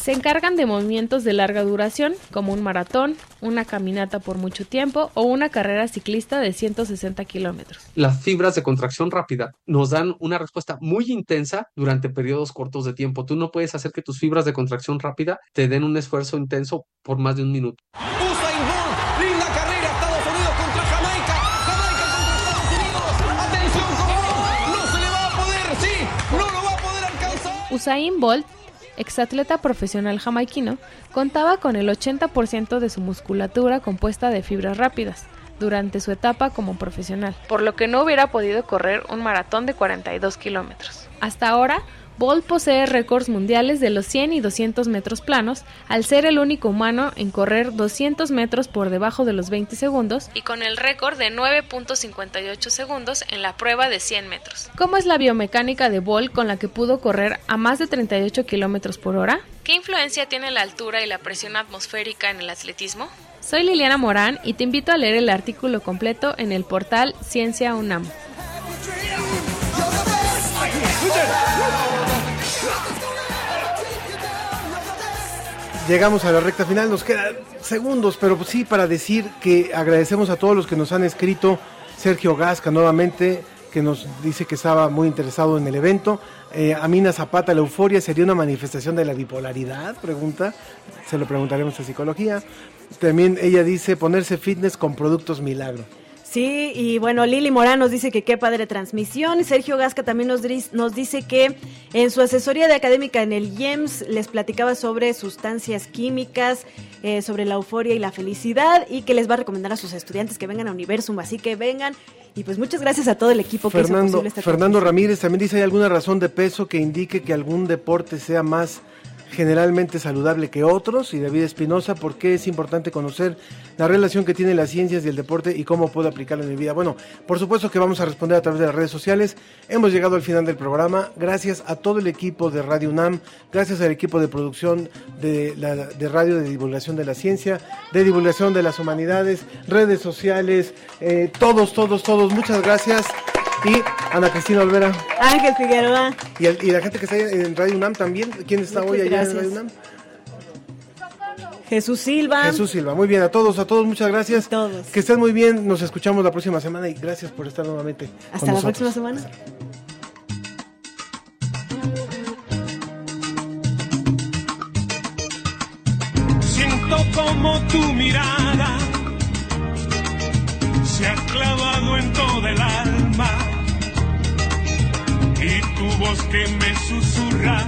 Se encargan de movimientos de larga duración, como un maratón, una caminata por mucho tiempo o una carrera ciclista de 160 kilómetros. Las fibras de contracción rápida nos dan una respuesta muy intensa durante periodos cortos de tiempo. Tú no puedes hacer que tus fibras de contracción rápida te den un esfuerzo intenso por más de un minuto. Usain Bolt, exatleta profesional jamaiquino, contaba con el 80% de su musculatura compuesta de fibras rápidas durante su etapa como profesional, por lo que no hubiera podido correr un maratón de 42 kilómetros. Hasta ahora, Bolt posee récords mundiales de los 100 y 200 metros planos, al ser el único humano en correr 200 metros por debajo de los 20 segundos y con el récord de 9.58 segundos en la prueba de 100 metros. ¿Cómo es la biomecánica de Bolt con la que pudo correr a más de 38 kilómetros por hora? ¿Qué influencia tiene la altura y la presión atmosférica en el atletismo? Soy Liliana Morán y te invito a leer el artículo completo en el portal Ciencia UNAM. Llegamos a la recta final, nos quedan segundos, pero pues sí para decir que agradecemos a todos los que nos han escrito. Sergio Gasca nuevamente, que nos dice que estaba muy interesado en el evento. Eh, Amina Zapata, la euforia sería una manifestación de la bipolaridad, pregunta. Se lo preguntaremos a psicología. También ella dice ponerse fitness con productos milagro. Sí, y bueno, Lili Morán nos dice que qué padre transmisión. Sergio Gasca también nos, nos dice que en su asesoría de académica en el IEMS les platicaba sobre sustancias químicas, eh, sobre la euforia y la felicidad y que les va a recomendar a sus estudiantes que vengan a Universum. Así que vengan. Y pues muchas gracias a todo el equipo que hizo Fernando, posible esta Fernando. Ramírez también dice, ¿hay alguna razón de peso que indique que algún deporte sea más generalmente saludable que otros? Y David Espinosa, ¿por qué es importante conocer la relación que tienen las ciencias y el deporte y cómo puedo aplicarlo en mi vida? Bueno, por supuesto que vamos a responder a través de las redes sociales. Hemos llegado al final del programa. Gracias a todo el equipo de Radio UNAM, gracias al equipo de producción de, la, radio de divulgación de la ciencia, de divulgación de las humanidades, redes sociales, eh, todos, todos, todos. Muchas gracias. Y Ana Cristina Olvera. Ángel Figueroa. Y, el- y la gente que está en Radio UNAM también. ¿Quién está Muchas hoy allá gracias. en Radio UNAM? Jesús Silva. Jesús Silva. Muy bien, a todos, a todos, muchas gracias. Que estén muy bien. Nos escuchamos la próxima semana y gracias por estar nuevamente. Hasta con la nosotros. próxima semana. Siento como tu mirada se ha clavado en toda el alma tu voz que me susurra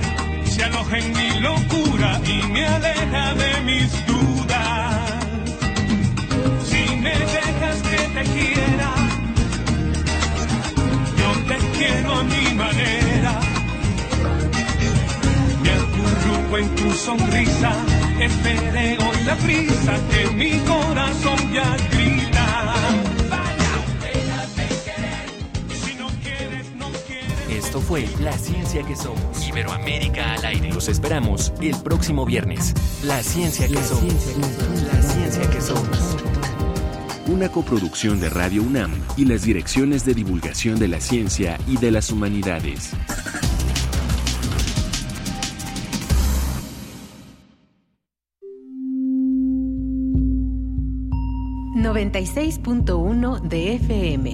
se aloja en mi locura y me aleja de mis dudas. Si me dejas que te quiera, yo te quiero a mi manera. Me acurruco en tu sonrisa, esperé hoy la prisa que mi corazón ya grita. Esto fue La Ciencia que Somos. Iberoamérica al aire. Los esperamos el próximo viernes. La Ciencia que Somos. La Ciencia que Somos. Una coproducción de Radio UNAM y las direcciones de divulgación de la ciencia y de las humanidades. .1 de FM